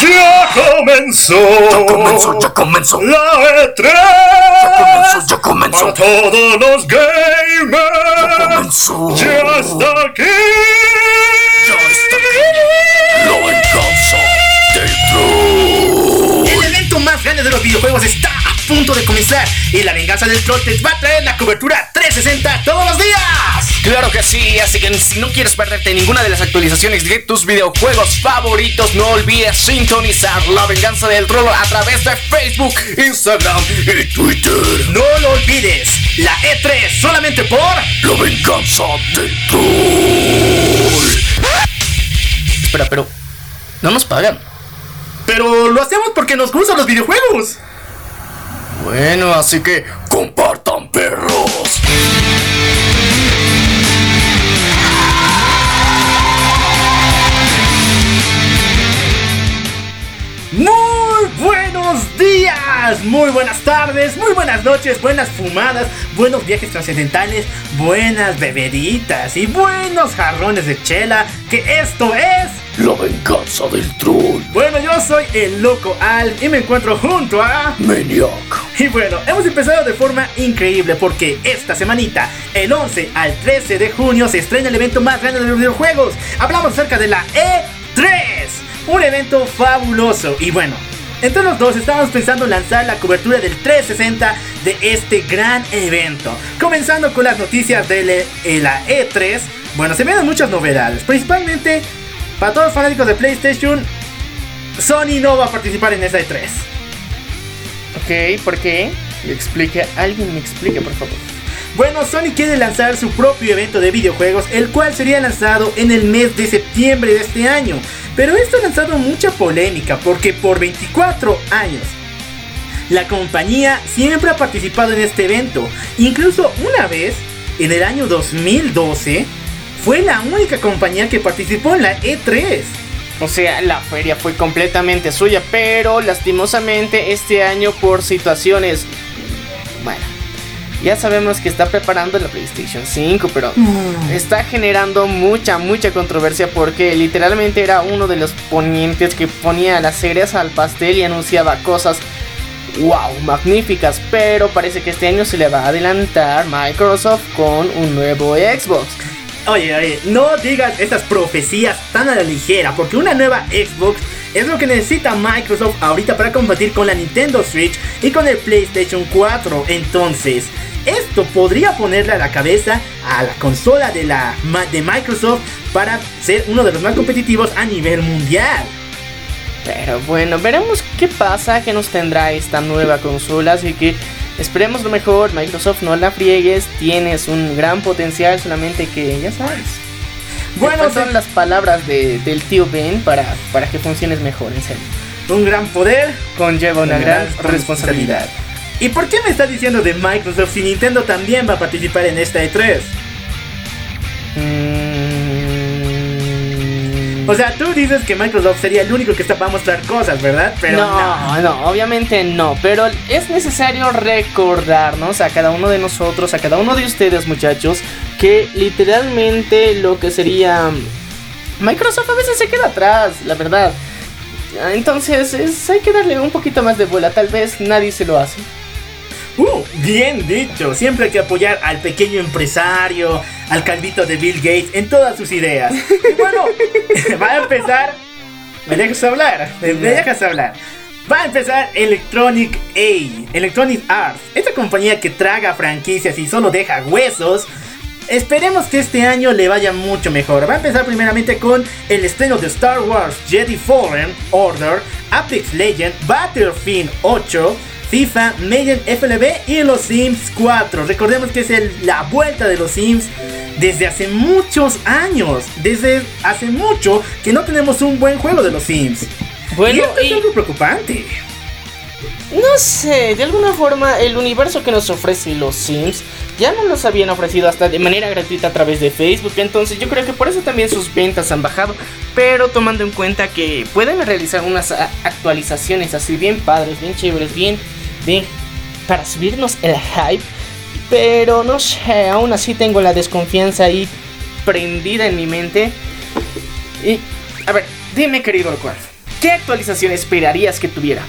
Ya comenzó. Ya comenzó, ya comenzó. La E3 Ya comenzó, ya comenzó. para todos los gamers. comenzó. Ya está aquí. Ya está aquí. La venganza troll. El evento más grande de los videojuegos está punto de comenzar y la venganza del troll te va a traer la cobertura 360 todos los días. Claro que sí, así que si no quieres perderte ninguna de las actualizaciones de tus videojuegos favoritos, no olvides sintonizar La Venganza del Troll a través de Facebook, Instagram Y Twitter. No lo olvides, la E3 solamente por La venganza del troll. Espera, pero no nos pagan. Pero lo hacemos porque nos gustan los videojuegos. Bueno, así que Compartan perros. Muy buenas tardes, muy buenas noches, buenas fumadas, buenos viajes trascendentales, buenas bebeditas y buenos jarrones de chela, que esto es... La venganza del troll. Bueno, yo soy el loco Al y me encuentro junto a... Maniac. Y bueno, hemos empezado de forma increíble porque esta semanita, el 11 al 13 de junio, se estrena el evento más grande de los videojuegos. Hablamos acerca de la E3, un evento fabuloso. Y bueno, entre los dos estábamos pensando en lanzar la cobertura del 360 de este gran evento. Comenzando con las noticias de eh, la E3, bueno, se vienen muchas novedades, principalmente para todos los fanáticos de PlayStation. Sony no va a participar en esa E3. Ok, ¿por qué? Me explique, alguien me explique, por favor. Bueno, Sony quiere lanzar su propio evento de videojuegos, el cual sería lanzado en el mes de septiembre de este año. Pero esto ha lanzado mucha polémica porque por 24 años la compañía siempre ha participado en este evento. Incluso una vez, en el año 2012, fue la única compañía que participó en la E E3. O sea, la feria fue completamente suya, pero lastimosamente este año por situaciones... Bueno, ya sabemos que está preparando la PlayStation 5, pero está generando mucha, mucha controversia porque literalmente era uno de los ponientes que ponía las ceras al pastel y anunciaba cosas... Wow, magníficas, pero parece que este año se le va a adelantar Microsoft con un nuevo Xbox. Oye, oye, no digas esas profecías tan a la ligera, porque una nueva Xbox es lo que necesita Microsoft ahorita para combatir con la Nintendo Switch y con el PlayStation 4. Entonces, esto podría ponerle a la cabeza a la consola de, la, de Microsoft para ser uno de los más competitivos a nivel mundial. Pero bueno, veremos qué pasa, qué nos tendrá esta nueva consola. Así que esperemos lo mejor. Microsoft, no la friegues. Tienes un gran potencial, solamente que ya sabes. Bueno, son se- las palabras de- del tío Ben para, para que funciones mejor, en serio. un gran poder Conlleva una Una gran gran responsabilidad. ¿Y por qué me está diciendo de Microsoft si Nintendo también va a participar en esta E E3? Mm, O sea, tú dices que Microsoft sería el único que está para mostrar cosas, ¿verdad? Pero no, no, obviamente no, pero es necesario recordarnos a cada uno de nosotros, a cada uno de ustedes muchachos, que literalmente lo que sería Microsoft a veces se queda atrás, la verdad. Entonces es- hay que darle un poquito más de bola, tal vez nadie se lo hace. Uh, bien dicho. Siempre hay que apoyar al pequeño empresario, al calvito de Bill Gates en todas sus ideas. Y bueno, va a empezar. ¿Me dejas hablar? ¿Me, me dejas hablar? Va a empezar Electronic A, Electronic Arts, esta compañía que traga franquicias y solo deja huesos. Esperemos que este año le vaya mucho mejor. Va a empezar primeramente con el estreno de Star Wars Jedi Fallen Order, Apex Legend, Battlefield 8, FIFA, Madden FLB y los Sims 4. Recordemos que es el- la vuelta de los Sims desde hace muchos años. Desde hace mucho que no tenemos un buen juego de los Sims. y Bueno, esto es y- algo preocupante. no sé, de alguna forma el universo que nos ofrece los Sims ya no los habían ofrecido hasta de manera gratuita a través de Facebook, entonces yo creo que por eso también sus ventas han bajado, pero tomando en cuenta que pueden realizar unas actualizaciones así bien padres, bien chéveres, bien, para subirnos el hype, pero no sé, aún así tengo la desconfianza ahí prendida en mi mente. Y, a ver, dime querido Alcual, ¿qué actualización esperarías que tuviera?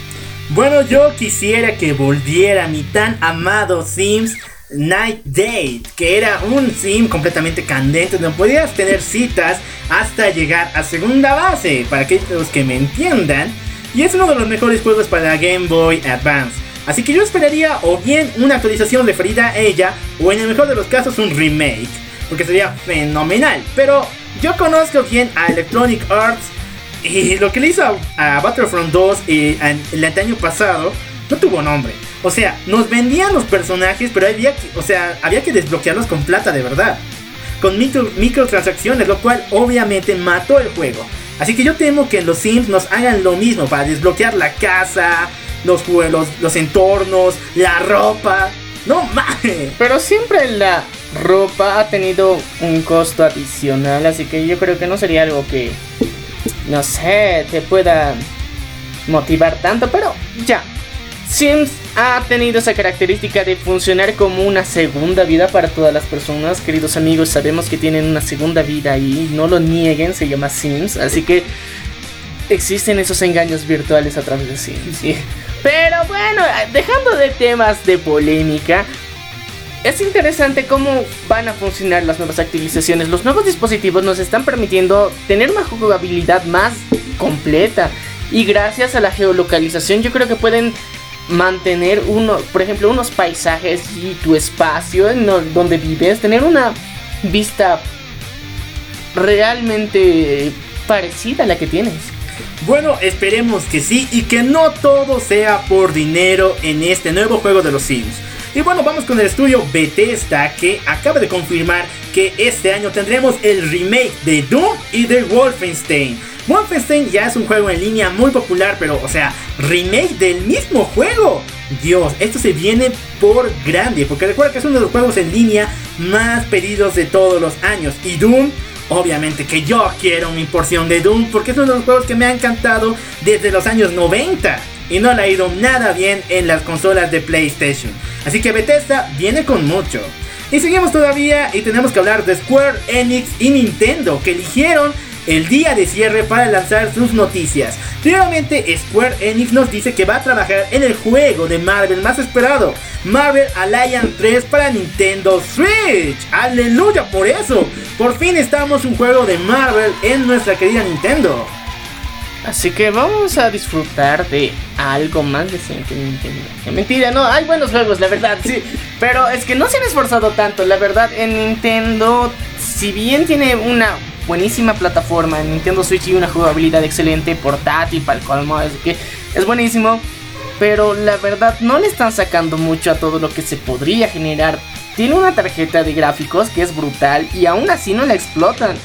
Bueno, yo quisiera que volviera mi tan amado Sims Night Date, que era un sim completamente candente donde podías tener citas hasta llegar a segunda base, para aquellos que me entiendan. Y es uno de los mejores juegos para Game Boy Advance. Así que yo esperaría o bien una actualización referida a ella, o en el mejor de los casos un remake, porque sería fenomenal. Pero yo conozco bien a Electronic Arts y lo que le hizo a, Battlefront 2 eh, el año pasado no tuvo nombre. O sea, nos vendían los personajes, pero había que, o sea, había que desbloquearlos con plata de verdad. Con micro, microtransacciones, lo cual obviamente mató el juego. Así que yo temo que los Sims nos hagan lo mismo para desbloquear la casa, los juegos, los entornos, la ropa. No mames. Pero siempre la ropa ha tenido un costo adicional, así que yo creo que no sería algo que, no sé, te pueda motivar tanto, pero ya. Sims ha tenido esa característica de funcionar como una segunda vida para todas las personas. Queridos amigos, sabemos que tienen una segunda vida y no lo nieguen, se llama Sims. Así que existen esos engaños virtuales a través de Sims. Pero bueno, dejando de temas de polémica, es interesante cómo van a funcionar las nuevas actualizaciones. Los nuevos dispositivos nos están permitiendo tener una jugabilidad más completa. Y gracias a la geolocalización yo creo que pueden mantener uno, por ejemplo, unos paisajes y tu espacio en donde vives, tener una vista realmente parecida a la que tienes. Bueno, esperemos que sí y que no todo sea por dinero en este nuevo juego de los Sims. Y bueno, vamos con el estudio Bethesda que acaba de confirmar que este año tendremos el remake de Doom y de Wolfenstein. Wolfenstein ya es un juego en línea muy popular, pero, o sea, remake del mismo juego. Dios, esto se viene por grande, porque recuerda que es uno de los juegos en línea más pedidos de todos los años. Y Doom, obviamente que yo quiero mi porción de Doom, porque es uno de los juegos que me ha encantado desde los años 90. Y no le ha ido nada bien en las consolas de PlayStation. Así que Bethesda viene con mucho. Y seguimos todavía y tenemos que hablar de Square Enix y Nintendo, que eligieron el día de cierre para lanzar sus noticias. Primeramente, Square Enix nos dice que va a trabajar en el juego de Marvel más esperado, Marvel Alliance 3 para Nintendo Switch. Aleluya por eso. Por fin estamos un juego de Marvel en nuestra querida Nintendo. Así que vamos a disfrutar de algo más decente Nintendo. Mentira, no, hay buenos juegos, la verdad, sí. Pero es que no se han esforzado tanto, la verdad, en Nintendo, si bien tiene una buenísima plataforma en Nintendo Switch y una jugabilidad excelente, portátil, para el colmo, es que es buenísimo. Pero la verdad no le están sacando mucho a todo lo que se podría generar. Tiene una tarjeta de gráficos que es brutal y aún así no la explotan.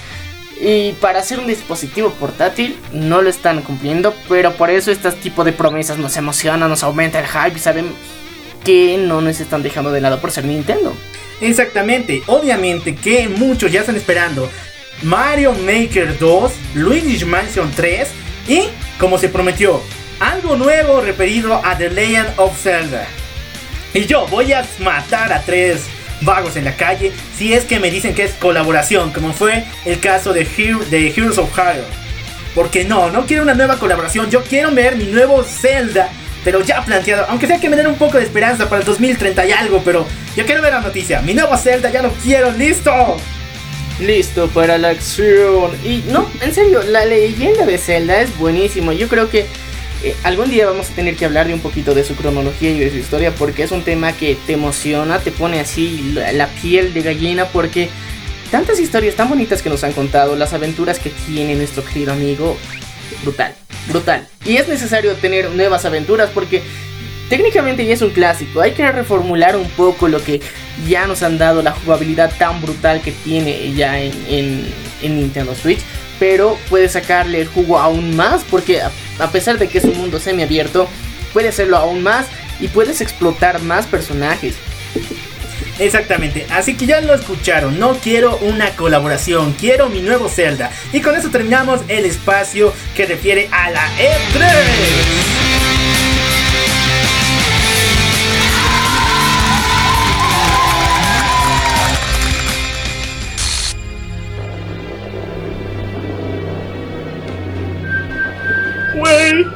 Y para hacer un dispositivo portátil no lo están cumpliendo, pero por eso este tipo de promesas nos emocionan, nos aumenta el hype y saben que no nos están dejando de lado por ser Nintendo. Exactamente, obviamente que muchos ya están esperando Mario Maker 2, Luigi's Mansion 3 y, como se prometió, algo nuevo referido a The Legend of Zelda. Y yo voy a matar a tres vagos en la calle si es que me dicen que es colaboración, como fue el caso de, de Heroes of Hyrule. Porque no, no quiero una nueva colaboración, yo quiero ver mi nuevo Zelda, pero ya planteado, aunque sea que me den un poco de esperanza para el 2030 y algo, pero yo quiero ver la noticia, mi nuevo Zelda ya lo quiero, listo listo para la acción. Y no, en serio, la leyenda de Zelda es buenísimo. Yo creo que eh, algún día vamos a tener que hablar de un poquito de su cronología y de su historia porque es un tema que te emociona, te pone así la, piel de gallina porque tantas historias tan bonitas que nos han contado, las aventuras que tiene nuestro querido amigo, brutal, brutal. Y es necesario tener nuevas aventuras porque técnicamente ya es un clásico, hay que reformular un poco lo que ya nos han dado, la jugabilidad tan brutal que tiene ya en, Nintendo Switch, pero puede sacarle el jugo aún más porque a, pesar de que es un mundo semiabierto, puede hacerlo aún más y puedes explotar más personajes. Exactamente, así que ya lo escucharon, no quiero una colaboración, quiero mi nuevo Zelda. Y con eso terminamos el espacio que refiere a la E3. Güey,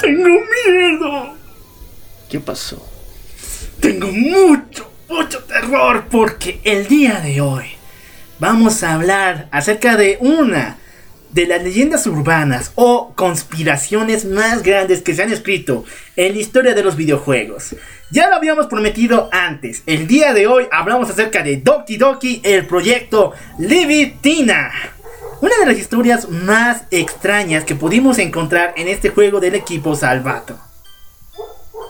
tengo miedo. ¿Qué pasó? Tengo mucho, mucho terror porque el día de hoy vamos a hablar acerca de una de las leyendas urbanas o conspiraciones más grandes que se han escrito en la historia de los videojuegos. Ya lo habíamos prometido antes. El día de hoy hablamos acerca de Doki Doki, el proyecto Libitina. Una de las historias más extrañas que pudimos encontrar en este juego del equipo Salvato.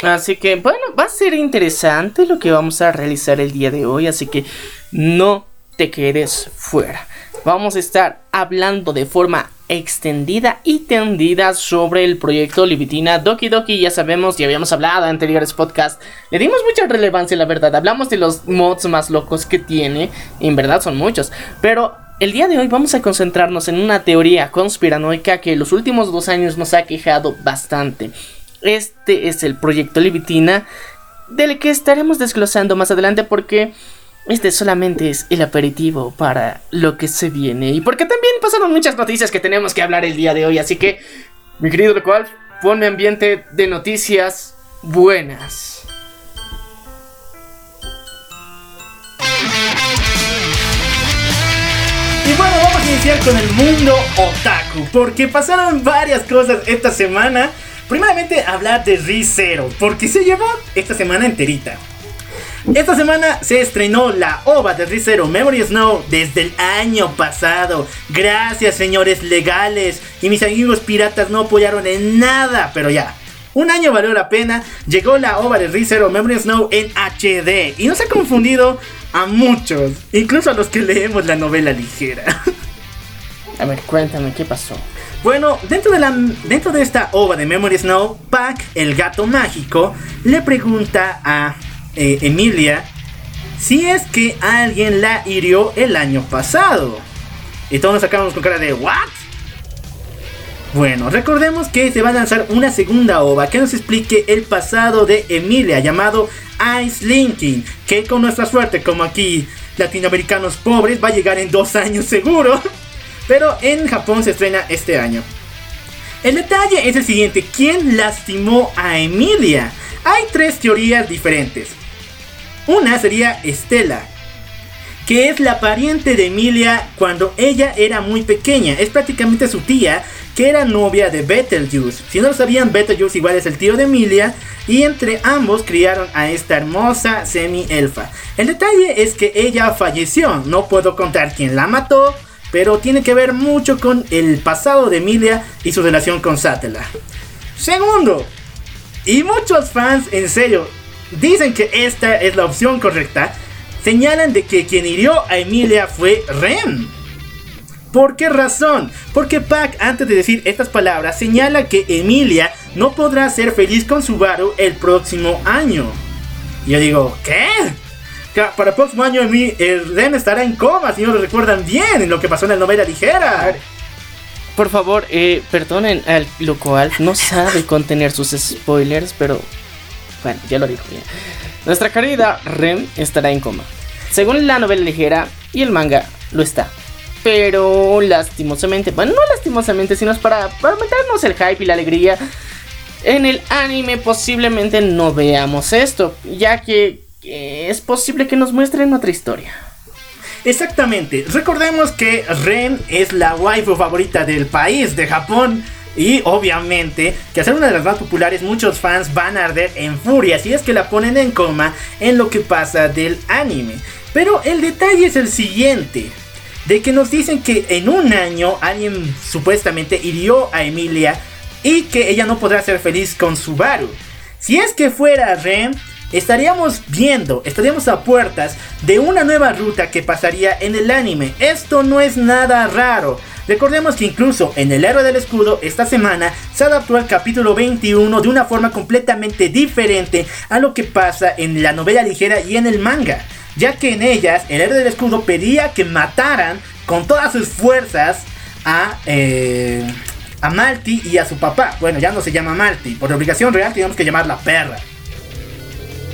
Así que bueno, va a ser interesante lo que vamos a realizar el día de hoy, así que no te quedes fuera. Vamos a estar hablando de forma extendida y tendida sobre el proyecto Libitina Doki Doki. Ya sabemos, y habíamos hablado en anteriores podcasts, le dimos mucha relevancia, la verdad. Hablamos de los mods más locos que tiene, en verdad son muchos, pero el día de hoy vamos a concentrarnos en una teoría conspiranoica que los últimos dos años nos ha quejado bastante. Este es el proyecto Libitina, del que estaremos desglosando más adelante porque este solamente es el aperitivo para lo que se viene y porque también pasaron muchas noticias que tenemos que hablar el día de hoy, así que, mi querido Locual, ponme ambiente de noticias buenas. Y bueno, vamos a iniciar con el mundo otaku, porque pasaron varias cosas esta semana. Primeramente, hablar de ReZero, porque se llevó esta semana enterita. Esta semana se estrenó la OVA de ReZero Memory Snow desde el año pasado. Gracias, señores legales. Y mis amigos piratas no apoyaron en nada, pero ya. Un año valió la pena. Llegó la OVA de ReZero Memory Snow en HD. Y nos ha confundido a muchos, incluso a los que leemos la novela ligera. A ver, cuéntame, ¿qué pasó? Bueno, dentro de, la, dentro de esta ova de Memory Snow, Pac, el gato mágico, le pregunta a eh, Emilia si es que alguien la hirió el año pasado. Y todos nos sacamos con cara de ¿What? Bueno, recordemos que se va a lanzar una segunda ova que nos explique el pasado de Emilia llamado Ice Linking, que con nuestra suerte, como aquí latinoamericanos pobres, va a llegar en dos años seguro. Pero en Japón se estrena este año. El detalle es el siguiente, ¿quién lastimó a Emilia? Hay tres teorías diferentes. Una sería Estela, que es la pariente de Emilia cuando ella era muy pequeña. Es prácticamente su tía, que era novia de Betelgeuse. Si no lo sabían, Betelgeuse igual es el tío de Emilia. Y entre ambos criaron a esta hermosa semi-elfa. El detalle es que ella falleció. No puedo contar quién la mató, pero tiene que ver mucho con el pasado de Emilia y su relación con Satella. Segundo, y muchos fans en serio dicen que esta es la opción correcta, señalan de que quien hirió a Emilia fue Ren. ¿Por qué razón? Porque Pac, antes de decir estas palabras, señala que Emilia no podrá ser feliz con Subaru el próximo año. Y yo digo, ¿qué? Para el próximo año el Ren estará en coma, si no lo recuerdan bien, en lo que pasó en la novela ligera. Por favor, eh, perdonen al local, no sabe contener sus spoilers, pero bueno, ya lo dijo bien. Nuestra querida Ren estará en coma. Según la novela ligera y el manga, lo está. Pero lastimosamente, bueno, no lastimosamente, sino es para, para el hype y la alegría. En el anime posiblemente no veamos esto, ya que es posible que nos muestren otra historia. Exactamente, recordemos que Ren es la waifu favorita del país, de Japón. Y obviamente, que ser una de las más populares, muchos fans van a arder en furia si es que la ponen en coma en lo que pasa del anime. Pero el detalle es el siguiente. De que nos dicen que en un año alguien supuestamente hirió a Emilia y que ella no podrá ser feliz con Subaru. Si es que fuera Ren, estaríamos viendo, estaríamos a puertas de una nueva ruta que pasaría en el anime. Esto no es nada raro. Recordemos que incluso en El Héroe del Escudo esta semana se adaptó al capítulo 21 de una forma completamente diferente a lo que pasa en la novela ligera y en el manga, ya que en ellas el Héroe del Escudo pedía que mataran con todas sus fuerzas a... Eh, a y a su papá. Bueno, ya no se llama Malty. Por obligación real tenemos que llamarla perra.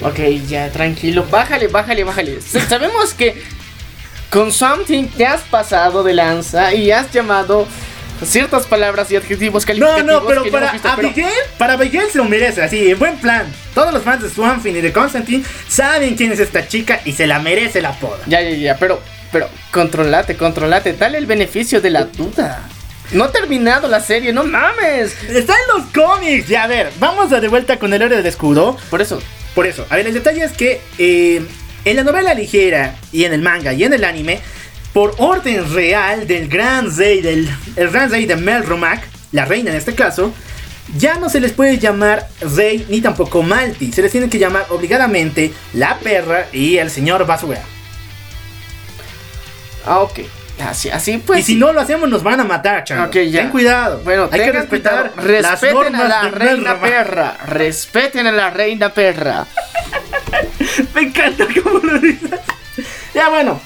Ok, ya, tranquilo. Bájale, bájale, bájale. Sabemos que con Something te has pasado de lanza y has llamado ciertas palabras y adjetivos No, calificativos. no, pero que para visto, pero- Abigail, para Abigail se lo merece, así, en buen plan. Todos los fans de Swampin y de Constantine saben quién es esta chica y se la merece la poda. Ya, ya, ya, pero, pero, controlate, controlate, dale el beneficio de la duda. No ha terminado la serie, no mames. Está en los cómics. Ya, a ver, vamos a de vuelta con el héroe del escudo. Por eso, Por eso, a ver, el detalle es que eh, en la novela ligera y en el manga y en el anime, por orden real del gran rey, del el gran rey de Melromac, la reina en este caso, ya no se les puede llamar rey ni tampoco Malti. Se les tiene que llamar obligadamente la perra y el señor Basura. ah, ok. Así, así pues. y si no lo hacemos nos van a matar, chango. Ya. Ten cuidado. Bueno, hay que respetar cuidado. las Respeten a la reina perra. Respeten a la reina perra. Me encanta cómo lo dices. Ya bueno.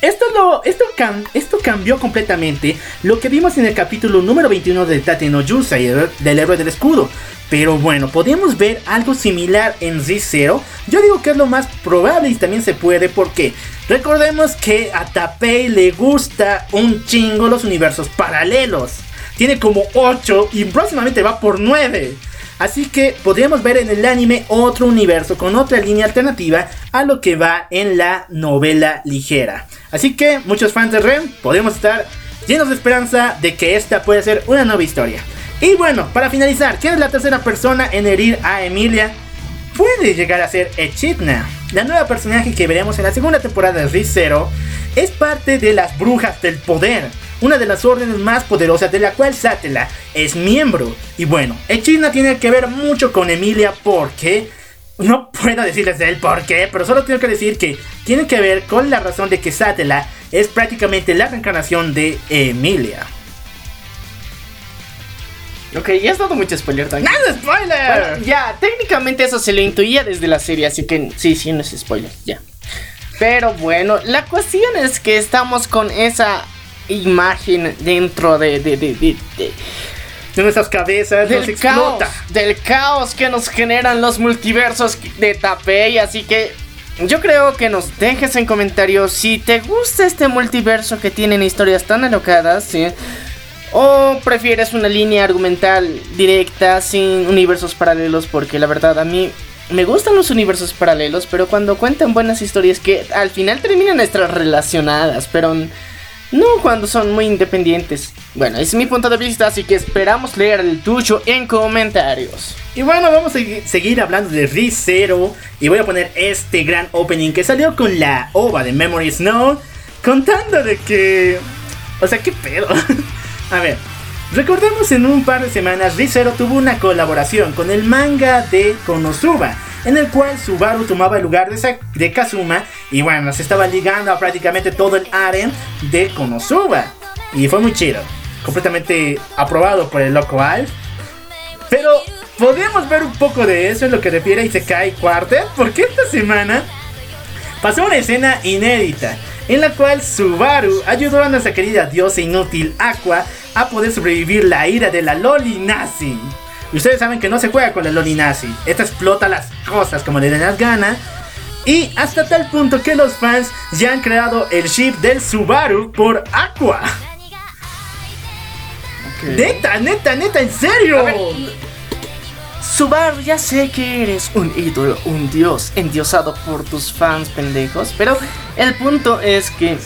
Esto, lo, esto, cam- esto cambió completamente lo que vimos en el capítulo número 21 de Tate no Yusai, el- del héroe del escudo. Pero bueno, podemos ver algo similar en Z0. Yo digo que es lo más probable y también se puede porque recordemos que a Tapei le gusta un chingo los universos paralelos. Tiene como 8 y próximamente va por 9. Así que podríamos ver en el anime otro universo con otra línea alternativa a lo que va en la novela ligera. Así que muchos fans de Ren podemos estar llenos de esperanza de que esta puede ser una nueva historia. Y bueno, para finalizar, ¿quién es la tercera persona en herir a Emilia? Puede llegar a ser Echidna, la nueva personaje que veremos en la segunda temporada de Re:Zero. Es parte de las Brujas del Poder, una de las órdenes más poderosas de la cual Satela es miembro. Y bueno, Echidna tiene que ver mucho con Emilia porque... No puedo decirles el por qué, pero solo tengo que decir que tiene que ver con la razón de que Satela es prácticamente la reencarnación de Emilia. Ok, ya has dado mucho spoiler, tranquilo. ¡Nada, spoiler! Bueno, ya, técnicamente eso se lo intuía desde la serie, así que sí, sí, no es spoiler, ya. Pero bueno, la cuestión es que estamos con esa imagen dentro de, de, de, de- de- de nuestras cabezas nos del caos, del caos que nos generan los multiversos de Tapei, así que yo creo que nos dejes en comentarios si te gusta este multiverso que tienen historias tan alocadas, ¿sí? O prefieres una línea argumental directa sin universos paralelos, porque la verdad a mí me gustan los universos paralelos, pero cuando cuentan buenas historias que al final terminan estar relacionadas, pero no cuando son muy independientes. Bueno, es mi punto de vista, así que esperamos leer el tuyo en comentarios. Y bueno, vamos a segui- seguir hablando de Re:Zero y voy a poner este gran opening que salió con la OVA de Memory Snow contando de que... O sea, qué pedo. a ver, recordemos en un par de semanas Re:Zero tuvo una colaboración con el manga de Konosuba en el cual Subaru tomaba el lugar de, de Kazuma y bueno, se estaba ligando a prácticamente todo el harem de Konosuba. Y fue muy chido, completamente aprobado por el loco Alf. Pero podemos ver un poco de eso en lo que refiere a Isekai Quartet, porque esta semana pasó una escena inédita en la cual Subaru ayudó a nuestra querida diosa inútil Aqua a poder sobrevivir la ira de la Loli Nazi. Y ustedes saben que no se juega con la Loli Nazi, esta explota las cosas como le den las ganas. Y hasta tal punto que los fans ya han creado el ship del Subaru por Aqua. Neta, neta, neta, en serio. Subaru, ya sé que eres un ídolo, un dios endiosado por tus fans pendejos, pero el punto es que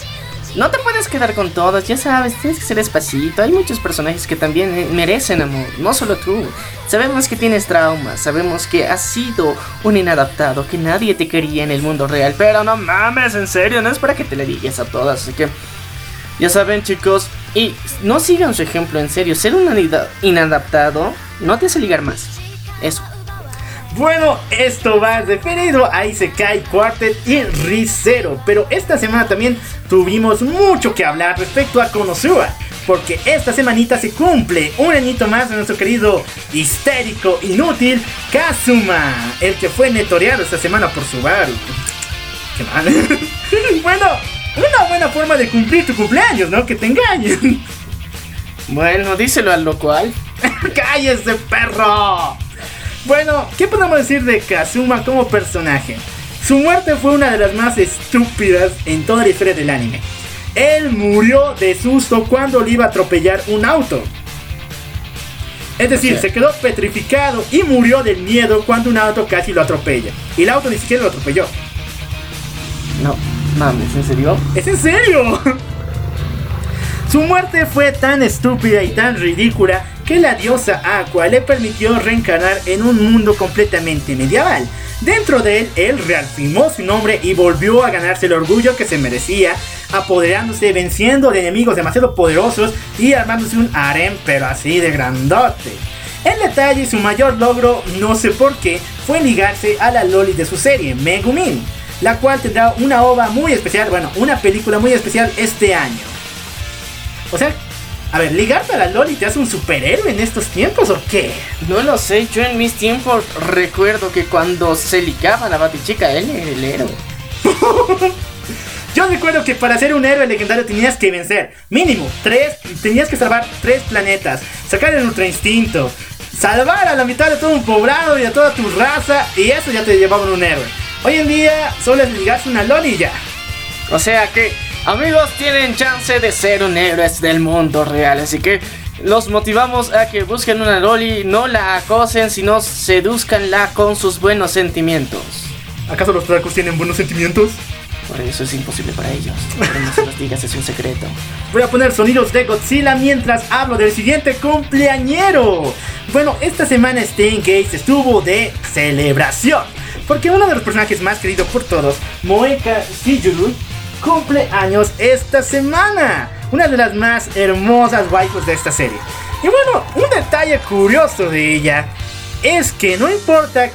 no te puedes quedar con todos, ya sabes, tienes que ser despacito. Hay muchos personajes que también eh, merecen amor, no solo tú. Sabemos que tienes traumas, sabemos que has sido un inadaptado, que nadie te quería en el mundo real, pero no mames, en serio, no es para que te le digas a todas, así que ya saben chicos, y no sigan su ejemplo en serio, ser un inadaptado no te hace ligar más. Eso. Bueno, esto va referido a Isekai Quartet y Re:Zero, pero esta semana también tuvimos mucho que hablar respecto a Konosuba. porque esta semanita se cumple un añito más de nuestro querido histérico, inútil Kazuma, el que fue netoreado esta semana por Subaru. Qué mal. bueno, una buena forma de cumplir tu cumpleaños, ¿no? Que te engañen. Bueno, díselo al local. ¡Cállese, perro! Bueno, ¿qué podemos decir de Kazuma como personaje? Su muerte fue una de las más estúpidas en toda la historia del anime. Él murió de susto cuando le iba a atropellar un auto. Es decir, se quedó petrificado y murió del miedo cuando un auto casi lo atropella. Y el auto ni siquiera lo atropelló. No, mames, ¿en serio? ¿Es en serio? Su muerte fue tan estúpida y tan ridícula que la diosa Aqua le permitió reencarnar en un mundo completamente medieval. Dentro de él, él reafirmó su nombre y volvió a ganarse el orgullo que se merecía, apoderándose, venciendo de enemigos demasiado poderosos y armándose un harem, pero así de grandote. El detalle, su mayor logro, no sé por qué, fue ligarse a la Loli de su serie, Megumin, la cual tendrá una ova muy especial, bueno, una película muy especial este año. O sea, a ver, ligarte a la Loli te hace un superhéroe en estos tiempos o qué? No lo sé, yo en mis tiempos recuerdo que cuando se ligaba a la batichica, él era el héroe. Yo recuerdo que para ser un héroe legendario tenías que vencer mínimo tres, tenías que salvar tres planetas, sacar el ultra instinto, salvar a la mitad de todo un poblado y a toda tu raza y eso ya te llevaba un héroe. Hoy en día solo es ligarse una Loli y ya. O sea que, amigos, tienen chance de ser un héroe del mundo real. Así que los motivamos a que busquen una Loli, no la acosen, sino seduzcanla con sus buenos sentimientos. ¿Acaso los tracos tienen buenos sentimientos? Por eso es imposible para ellos. Pero no se los digas, es un secreto. Voy a poner sonidos de Godzilla mientras hablo del siguiente cumpleañero. Bueno, esta semana Stain Gates estuvo de celebración. Porque uno de los personajes más queridos por todos, Moeka Shijuru, cumple años esta semana. Una de las más hermosas waifus de esta serie. Y bueno, un detalle curioso de ella es que no importa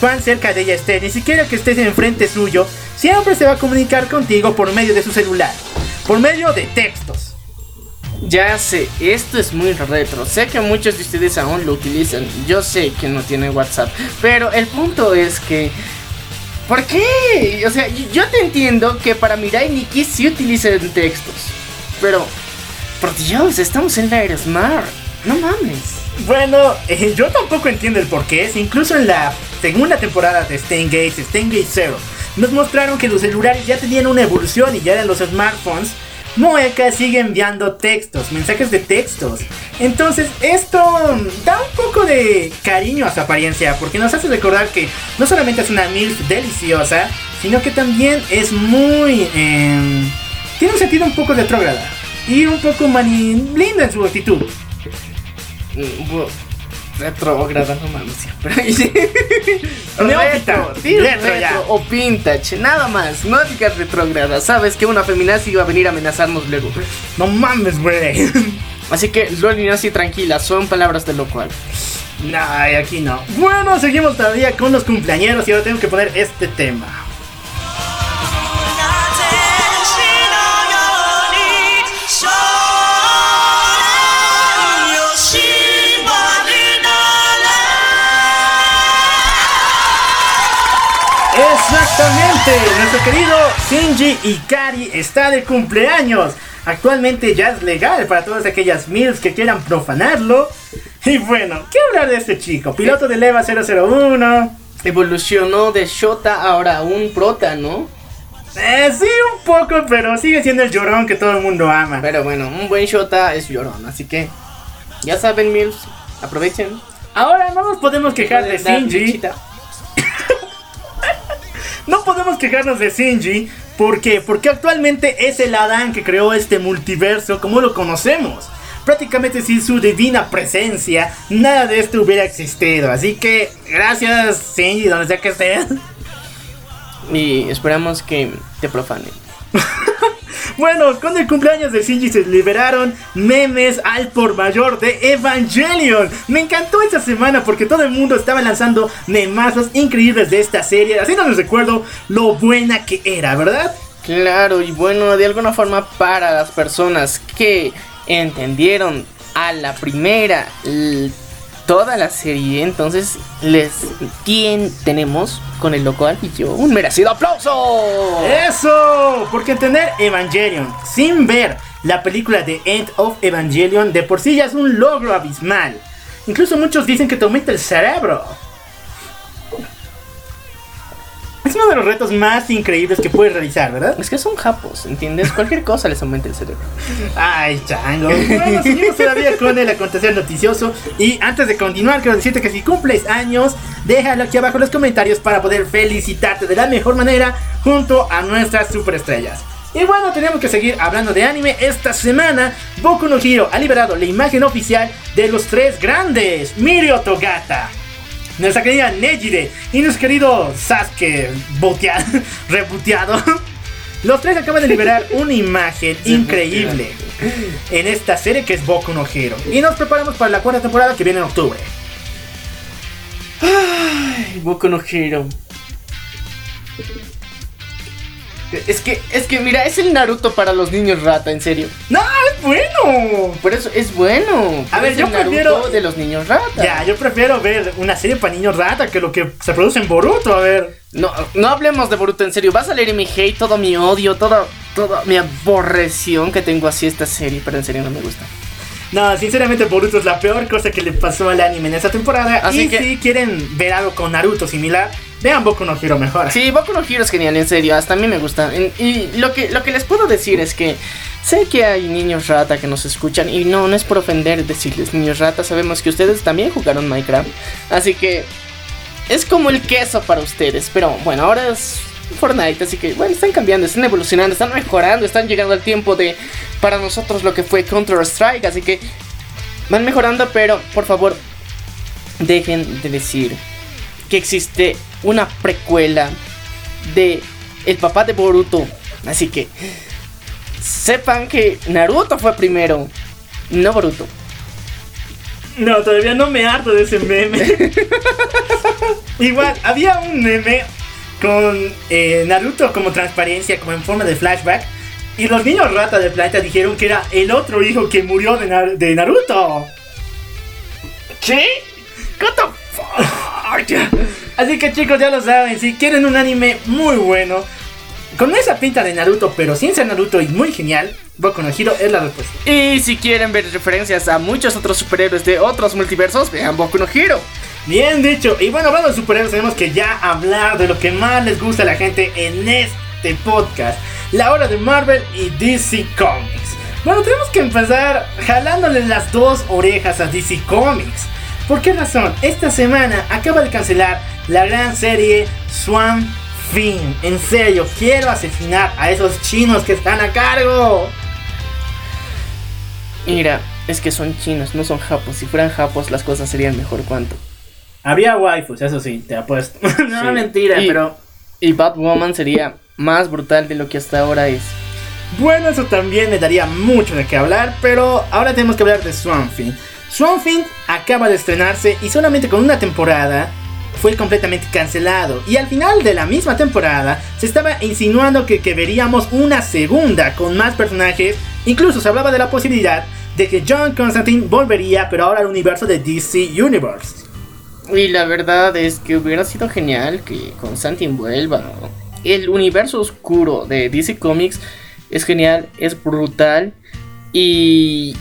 cuán cerca de ella esté, ni siquiera que estés enfrente suyo, siempre se va a comunicar contigo por medio de su celular, por medio de textos. Ya sé, esto es muy retro. Sé que muchos de ustedes aún lo utilizan. Yo sé que no tiene WhatsApp. Pero el punto es que. ¿Por qué? O sea, yo te entiendo que para Mirai Nikki sí utilizan textos. Pero. Por Dios, estamos en la era Smart. No mames. Bueno, eh, yo tampoco entiendo el porqué. Si Incluso en la segunda temporada de Steingate, Steingate Zero, nos mostraron que los celulares ya tenían una evolución y ya eran los smartphones. Moeka sigue enviando textos, mensajes de textos. Entonces, esto da un poco de cariño a su apariencia, porque nos hace recordar que no solamente es una MILF deliciosa, sino que también es muy. em, tiene un sentido un poco retrógrada y un poco mani linda en su actitud. Retrógrada, no mames, siempre. Retro, retro retro ya. o vintage, nada más. No digas retrógrada. Sabes que una feminazi iba a venir a amenazarnos luego. No mames, güey. Así que, Loli, así tranquila, son palabras de lo cual. Nah, y aquí no. Bueno, seguimos todavía con los cumpleañeros y ahora tengo que poner este tema. Exactamente, nuestro querido Shinji Ikari está de cumpleaños. Actualmente ya es legal para todas aquellas MILFs que quieran profanarlo. Y bueno, ¿qué hablar de este chico? Piloto del EVA 001. Evolucionó de Shota ahora a un prota, ¿no? Eh, sí, un poco, pero sigue siendo el llorón que todo el mundo ama. Pero bueno, un buen Shota es llorón, así que ya saben, Mills, aprovechen. Ahora no nos podemos quejar de Shinji. No podemos quejarnos de Shinji. ¿Por qué? Porque actualmente es el Adán que creó este multiverso como lo conocemos. Prácticamente sin su divina presencia, nada de esto hubiera existido. Así que, gracias Shinji, donde sea que estés. Y esperamos que te profanen. Bueno, con el cumpleaños de Shinji se liberaron memes al por mayor de Evangelion. Me encantó esta semana porque todo el mundo estaba lanzando memazos increíbles de esta serie, haciéndonos recuerdo lo buena que era, ¿verdad? Claro, y bueno, de alguna forma para las personas que entendieron a la primera toda la serie, entonces les ¿quién tenemos con el loco yo un merecido aplauso. ¡Eso! Porque entender Evangelion sin ver la película de End of Evangelion de por sí ya es un logro abismal. Incluso muchos dicen que te aumenta el cerebro. Es uno de los retos más increíbles que puedes realizar, ¿verdad? Es que son japos, ¿entiendes? Cualquier cosa les aumenta el cerebro. Ay, chango. Bueno, seguimos todavía con el acontecer noticioso. Y antes de continuar, quiero decirte que si cumples años, déjalo aquí abajo en los comentarios para poder felicitarte de la mejor manera junto a nuestras superestrellas. Y bueno, tenemos que seguir hablando de anime. Esta semana, Boku no Hero ha liberado la imagen oficial de los tres grandes: Mirio Togata, nuestra querida Nejire y nuestro querido Sasuke boteado. Los tres acaban de liberar una imagen increíble en esta serie que es Boku no Hero. Y nos preparamos para la cuarta temporada que viene en octubre. Boku no Hero. Es que, es que mira, es el Naruto para los niños rata, en serio. ¡No, es bueno! Por eso es bueno. A ver, yo el Naruto prefiero- de los niños rata. Ya, yo prefiero ver una serie para niños rata que lo que se produce en Boruto. A ver. No, no hablemos de Boruto en serio. Vas a leer mi hate, todo mi odio, todo, toda mi aborreción que tengo hacia esta serie, pero en serio no me gusta. No, sinceramente Boruto es la peor cosa que le pasó al anime en esta temporada. Así y que- si quieren ver algo con Naruto similar, vean Boku no Hero mejor. Sí, Boku no Hero es genial, en serio, hasta a mí me gusta. Y lo que, lo que les puedo decir es que sé que hay niños rata que nos escuchan y no, no es por ofender decirles niños rata, sabemos que ustedes también jugaron Minecraft, así que es como el queso para ustedes, pero bueno, ahora es Fortnite, así que bueno, están cambiando, están evolucionando, están mejorando, están llegando al tiempo de para nosotros lo que fue Counter Strike, así que van mejorando, pero por favor dejen de decir que existe una precuela de el papá de Boruto. Así que sepan que Naruto fue primero, no Boruto. No, todavía no me harto de ese meme. Igual, había un meme con eh, Naruto como transparencia, como en forma de flashback. Y los niños rata del planeta dijeron que era el otro hijo que murió de, Nar- de Naruto. ¿Qué? What the fuck? Así que chicos, ya lo saben, si quieren un anime muy bueno, con esa pinta de Naruto, pero sin ser Naruto y muy genial, Boku no Hero es la respuesta. Y si quieren ver referencias a muchos otros superhéroes de otros multiversos, vean Boku no Hero. Bien dicho. Y bueno, hablando de superhéroes, tenemos que ya hablar de lo que más les gusta a la gente en este podcast. La hora de Marvel y DC Comics. Bueno, tenemos que empezar jalándole las dos orejas a DC Comics. ¿Por qué razón? Esta semana acaba de cancelar la gran serie Swan Thing. En serio, quiero asesinar a esos chinos que están a cargo. Mira, es que son chinos, no son japos. Si fueran japos, las cosas serían mejor cuanto. Habría waifus, eso sí, te apuesto. no, Sí. mentira, Y- pero... Y Batwoman sería más brutal de lo que hasta ahora es. Bueno, eso también me daría mucho de qué hablar, pero ahora tenemos que hablar de Swamp Thing. Swamp Thing acaba de estrenarse y solamente con una temporada fue completamente cancelado. Y al final de la misma temporada se estaba insinuando que, que veríamos una segunda con más personajes. Incluso se hablaba de la posibilidad de que John Constantine volvería, pero ahora al universo de DC Universe. Y la verdad es que hubiera sido genial que Constantine vuelva. El universo oscuro de DC Comics es genial, es brutal y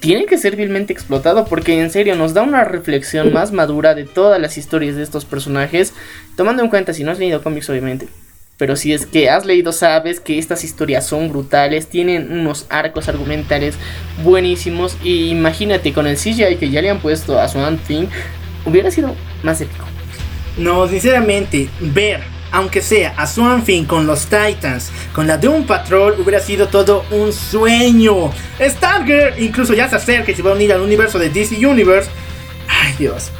tiene que ser vilmente explotado porque en serio nos da una reflexión más madura de todas las historias de estos personajes, tomando en cuenta si no has leído cómics obviamente. Pero si es que has leído, sabes que estas historias son brutales, tienen unos arcos argumentales buenísimos. Y imagínate con el CGI que ya le han puesto a Swamp Thing, hubiera sido más épico. No, sinceramente, ver, aunque sea a Swamp Thing con los Titans, con la Doom Patrol, hubiera sido todo un sueño. Stargirl incluso ya se acerca y se va a unir al universo de DC Universe. Ay, Dios.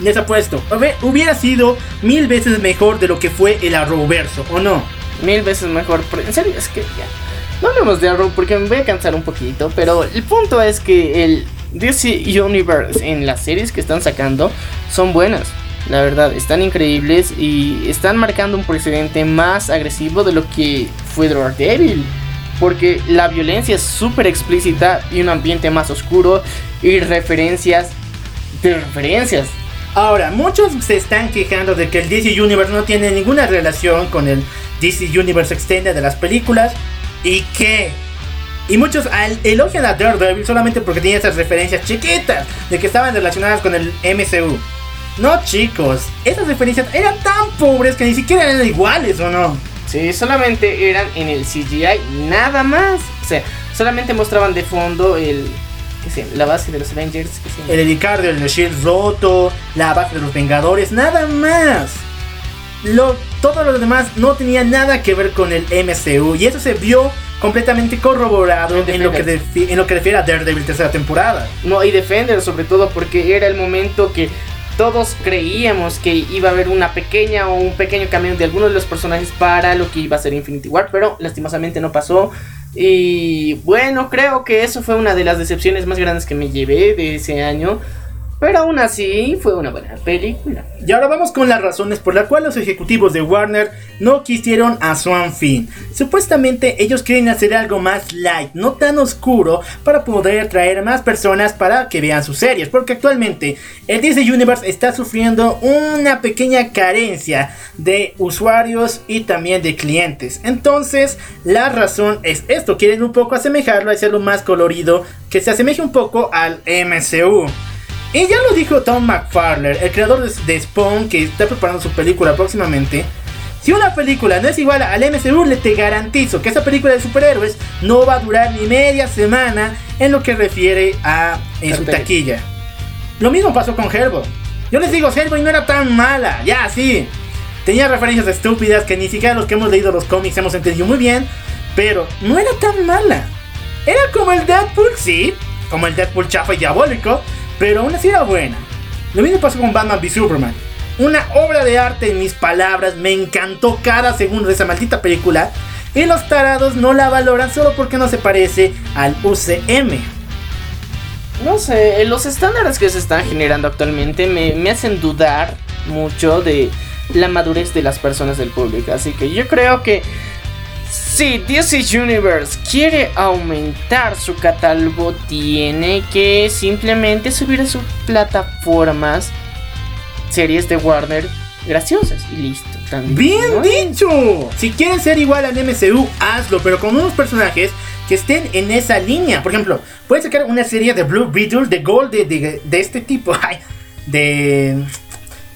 Les apuesto, hubiera sido mil veces mejor de lo que fue el Arrowverso, ¿o no? Mil veces mejor. en serio, es que ya. No hablemos de Arrow porque me voy a cansar un poquito. Pero el punto es que el DC Universe en las series que están sacando son buenas. La verdad, están increíbles y están marcando un precedente más agresivo de lo que fue Daredevil. porque la violencia es súper explícita y un ambiente más oscuro y referencias de referencias. Ahora, muchos se están quejando de que el DC Universe no tiene ninguna relación con el DC Universe Extended de las películas y que y muchos elogian a Daredevil solamente porque tiene esas referencias chiquitas de que estaban relacionadas con el MCU. No, chicos, esas referencias eran tan pobres que ni siquiera eran iguales, ¿o no? Sí, solamente eran en el CGI, nada más. O sea, solamente mostraban de fondo el. ¿Qué? La base de los Avengers. ¿qué llama? El helicardio, el shield roto, la base de los Vengadores, nada más. Lo, todo lo demás no tenía nada que ver con el MCU y eso se vio completamente corroborado En en lo, que en lo que refiere a Daredevil tercera temporada. No, y Defender sobre todo porque era el momento que todos creíamos que iba a haber una pequeña o un pequeño cambio de algunos de los personajes para lo que iba a ser Infinity War, pero lastimosamente no pasó. Y bueno, creo que eso fue una de las decepciones más grandes que me llevé de ese año. Pero aún así fue una buena película. Y ahora vamos con las razones por las cuales los ejecutivos de Warner no quisieron a Swan Finn. Supuestamente ellos quieren hacer algo más light, no tan oscuro, para poder atraer más personas para que vean sus series. Porque actualmente el DC Universe está sufriendo una pequeña carencia de usuarios y también de clientes. Entonces la razón es esto, quieren un poco asemejarlo, hacerlo más colorido, que se asemeje un poco al MCU. Y ya lo dijo Tom McFarlane, el creador de, de Spawn, que está preparando su película próximamente. Si una película no es igual al MCU, le te garantizo que esa película de superhéroes no va a durar ni media semana en lo que refiere a en su taquilla. Lo mismo pasó con Hellboy. Yo les digo, Hellboy no era tan mala, ya sí. Tenía referencias estúpidas que ni siquiera los que hemos leído los cómics hemos entendido muy bien, pero no era tan mala. Era como el Deadpool, sí, como el Deadpool chafa y diabólico, pero aún así era buena. Lo mismo pasó con Batman v Superman. Una obra de arte en mis palabras, me encantó cada segundo de esa maldita película. Y los tarados no la valoran solo porque no se parece al UCM. No sé, los estándares que se están generando actualmente me, me hacen dudar mucho de la madurez de las personas del público. Así que yo creo que si DC Universe quiere aumentar su catálogo, tiene que simplemente subir a sus plataformas series de Warner graciosas y listo. También, ¡Bien ¿no? dicho! Si quieren ser igual al MCU, hazlo, pero con unos personajes que estén en esa línea. Por ejemplo, puedes sacar una serie de Blue Beetle, de Gold, de, de- de este tipo. de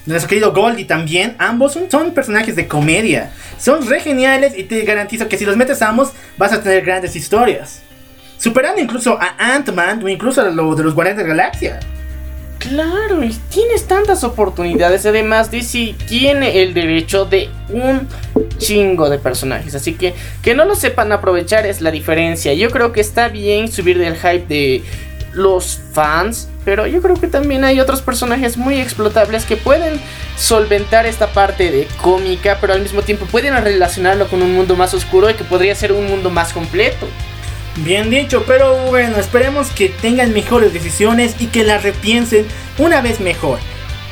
nuestro querido Goldie también. Ambos son, son personajes de comedia. Son re geniales y te garantizo que si los metes ambos vas a tener grandes historias. Superando incluso a Ant-Man o incluso a lo de los Guardianes de la Galaxia. Claro, y tienes tantas oportunidades. Además, DC tiene el derecho de un chingo de personajes. Así que que no lo sepan aprovechar es la diferencia. Yo creo que está bien subir del hype de los fans. Pero yo creo que también hay otros personajes muy explotables que pueden solventar esta parte de cómica. Pero al mismo tiempo pueden relacionarlo con un mundo más oscuro y que podría ser un mundo más completo. Bien dicho, pero bueno, esperemos que tengan mejores decisiones y que las repiensen una vez mejor.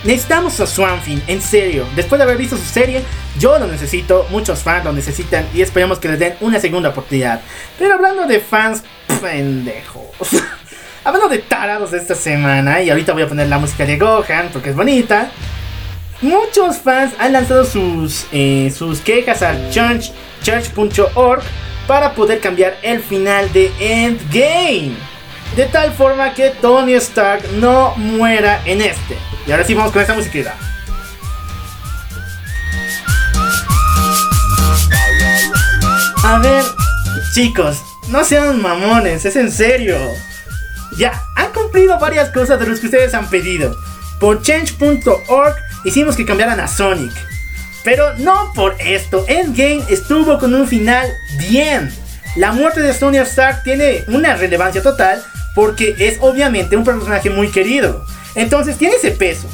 Necesitamos a Swanfin, en serio. Después de haber visto su serie, yo lo necesito, muchos fans lo necesitan y esperemos que les den una segunda oportunidad. Pero hablando de fans pendejos. hablando de tarados de esta semana, y ahorita voy a poner la música de Gohan porque es bonita. Muchos fans han lanzado sus, eh, sus quejas a church- church.org para poder cambiar el final de Endgame. De tal forma que Tony Stark no muera en este. Y ahora sí vamos con esa musiquita. A ver, chicos, no sean mamones, es en serio. Ya, han cumplido varias cosas de los que ustedes han pedido. Por change.org hicimos que cambiaran a Sonic. Pero no por esto, Endgame estuvo con un final bien. La muerte de Tony Stark tiene una relevancia total porque es obviamente un personaje muy querido. Entonces tiene ese peso.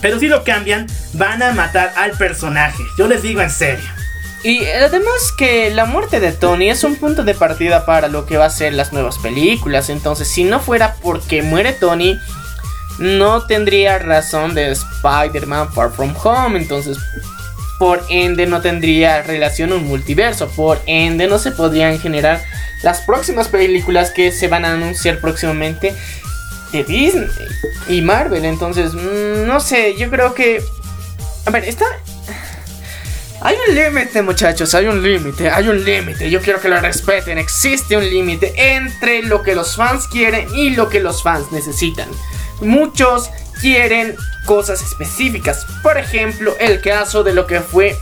Pero si lo cambian, van a matar al personaje. Yo les digo en serio. Y además que la muerte de Tony es un punto de partida para lo que va a ser las nuevas películas. Entonces, si no fuera porque muere Tony, no tendría razón de Spider-Man Far From Home. Entonces, por ende no tendría relación un multiverso, por ende no se podrían generar las próximas películas que se van a anunciar próximamente de Disney y Marvel. Entonces, mm, no sé, yo creo que... A ver, está... Hay un límite, muchachos, hay un límite, hay un límite. Yo quiero que lo respeten. Existe un límite entre lo que los fans quieren y lo que los fans necesitan. Muchos quieren cosas específicas. Por ejemplo, el caso de lo que fue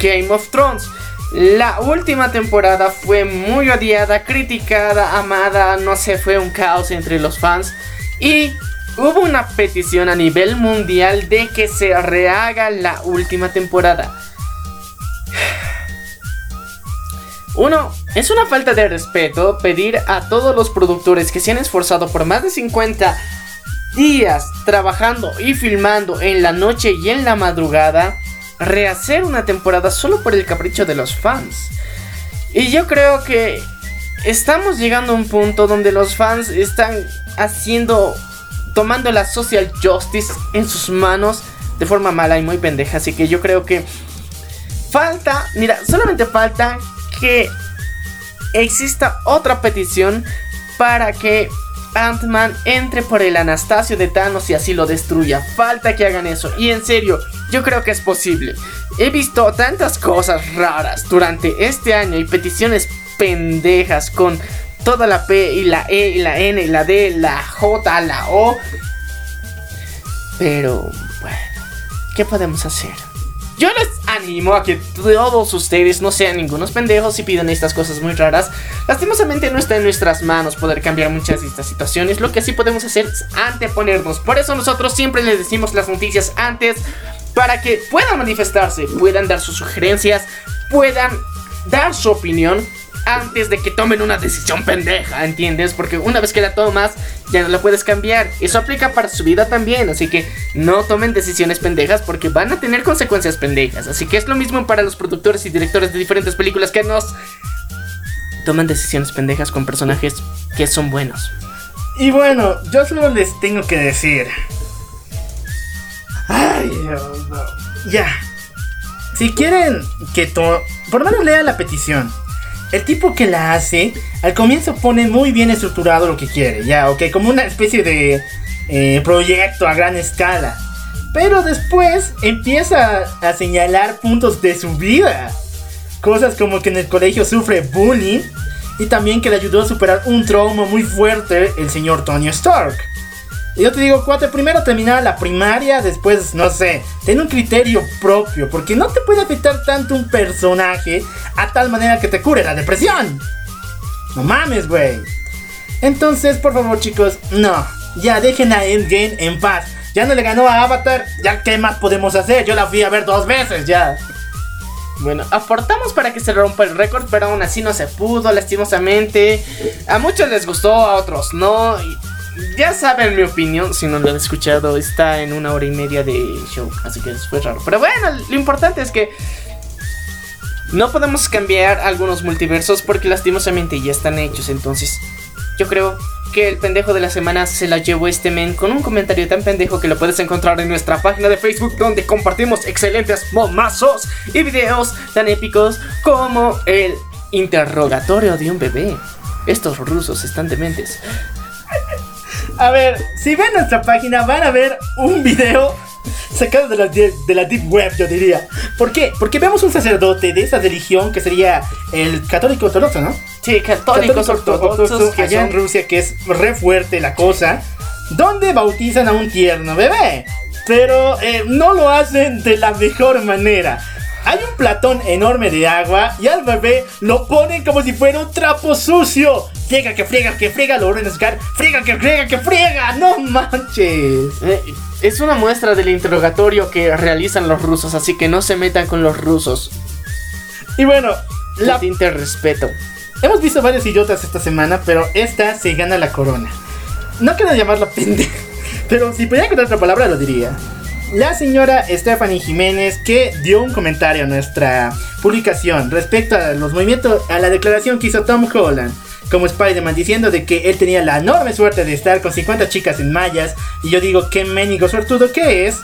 Game of Thrones. La última temporada fue muy odiada, criticada, amada, no sé, fue un caos entre los fans. Y hubo una petición a nivel mundial de que se rehaga la última temporada. Uno, es una falta de respeto pedir a todos los productores que se han esforzado por más de 50 días trabajando y filmando en la noche y en la madrugada rehacer una temporada solo por el capricho de los fans. Y yo creo que estamos llegando a un punto donde los fans están haciendo, tomando la social justice en sus manos de forma mala y muy pendeja. Así que yo creo que falta, mira, solamente falta que exista otra petición para que Ant-Man entre por el Anastasio de Thanos y así lo destruya. Falta que hagan eso. Y en serio, yo creo que es posible. He visto tantas cosas raras durante este año y peticiones pendejas con toda la P y la E y la N y la D, la J, la O. Pero, bueno, ¿qué podemos hacer? Yo les animo a que todos ustedes no sean ningunos pendejos y pidan estas cosas muy raras. Lastimosamente no está en nuestras manos poder cambiar muchas de estas situaciones. Lo que sí podemos hacer es anteponernos. Por eso nosotros siempre les decimos las noticias antes para que puedan manifestarse, puedan dar sus sugerencias, puedan dar su opinión antes de que tomen una decisión pendeja, ¿entiendes? Porque una vez que la tomas, ya no la puedes cambiar. Eso aplica para su vida también, así que no tomen decisiones pendejas porque van a tener consecuencias pendejas. Así que es lo mismo para los productores y directores de diferentes películas que nos toman decisiones pendejas con personajes que son buenos. Y bueno, yo solo les tengo que decir. Ay, Dios, no. Ya. Si quieren que to... Por lo menos lean la petición. El tipo que la hace, al comienzo pone muy bien estructurado lo que quiere, ya, ok, como una especie de eh, proyecto a gran escala. Pero después empieza a señalar puntos de su vida. Cosas como que en el colegio sufre bullying y también que le ayudó a superar un trauma muy fuerte el señor Tony Stark. Yo te digo, cuate, primero terminar la primaria, después, no sé, ten un criterio propio, porque no te puede afectar tanto un personaje a tal manera que te cure la depresión. No mames, güey. Entonces, por favor, chicos, no, ya dejen a Endgame en paz. Ya no le ganó a Avatar, ya qué más podemos hacer. Yo la fui a ver dos veces ya. Bueno, aportamos para que se rompa el récord, pero aún así no se pudo, lastimosamente. A muchos les gustó, a otros no. y ya saben mi opinión, si no lo han escuchado, está en una hora y media de show, así que fue raro. Pero bueno, lo importante es que no podemos cambiar algunos multiversos porque lastimosamente ya están hechos, entonces yo creo que el pendejo de la semana se la llevó este men con un comentario tan pendejo que lo puedes encontrar en nuestra página de Facebook donde compartimos excelentes momazos y videos tan épicos como el interrogatorio de un bebé. Estos rusos están dementes. A ver, si ven nuestra página van a ver un video sacado de la, de, de la Deep Web, yo diría. ¿Por qué? Porque vemos un sacerdote de esa religión que sería el católico ortodoxo, ¿no? Sí, católicos ortodoxos que allá son en Rusia, que es re fuerte la cosa, donde bautizan a un tierno bebé. Pero eh, no lo hacen de la mejor manera. Hay un platón enorme de agua y al bebé lo ponen como si fuera un trapo sucio. Friega que friega que friega, a sacar. Friega que friega que friega, no manches. Eh, es una muestra del interrogatorio que realizan los rusos, así que no se metan con los rusos. Y bueno, la, La te respeto. hemos visto varios idiotas esta semana, pero esta se gana la corona. No quiero llamarla pendeja, pero si pudiera encontrar otra palabra lo diría. La señora Stephanie Jiménez que dio un comentario a nuestra publicación respecto a los movimientos, a la declaración que hizo Tom Holland como Spider-Man diciendo de que él tenía la enorme suerte de estar con 50 chicas en mallas y yo digo qué ménico suertudo que es.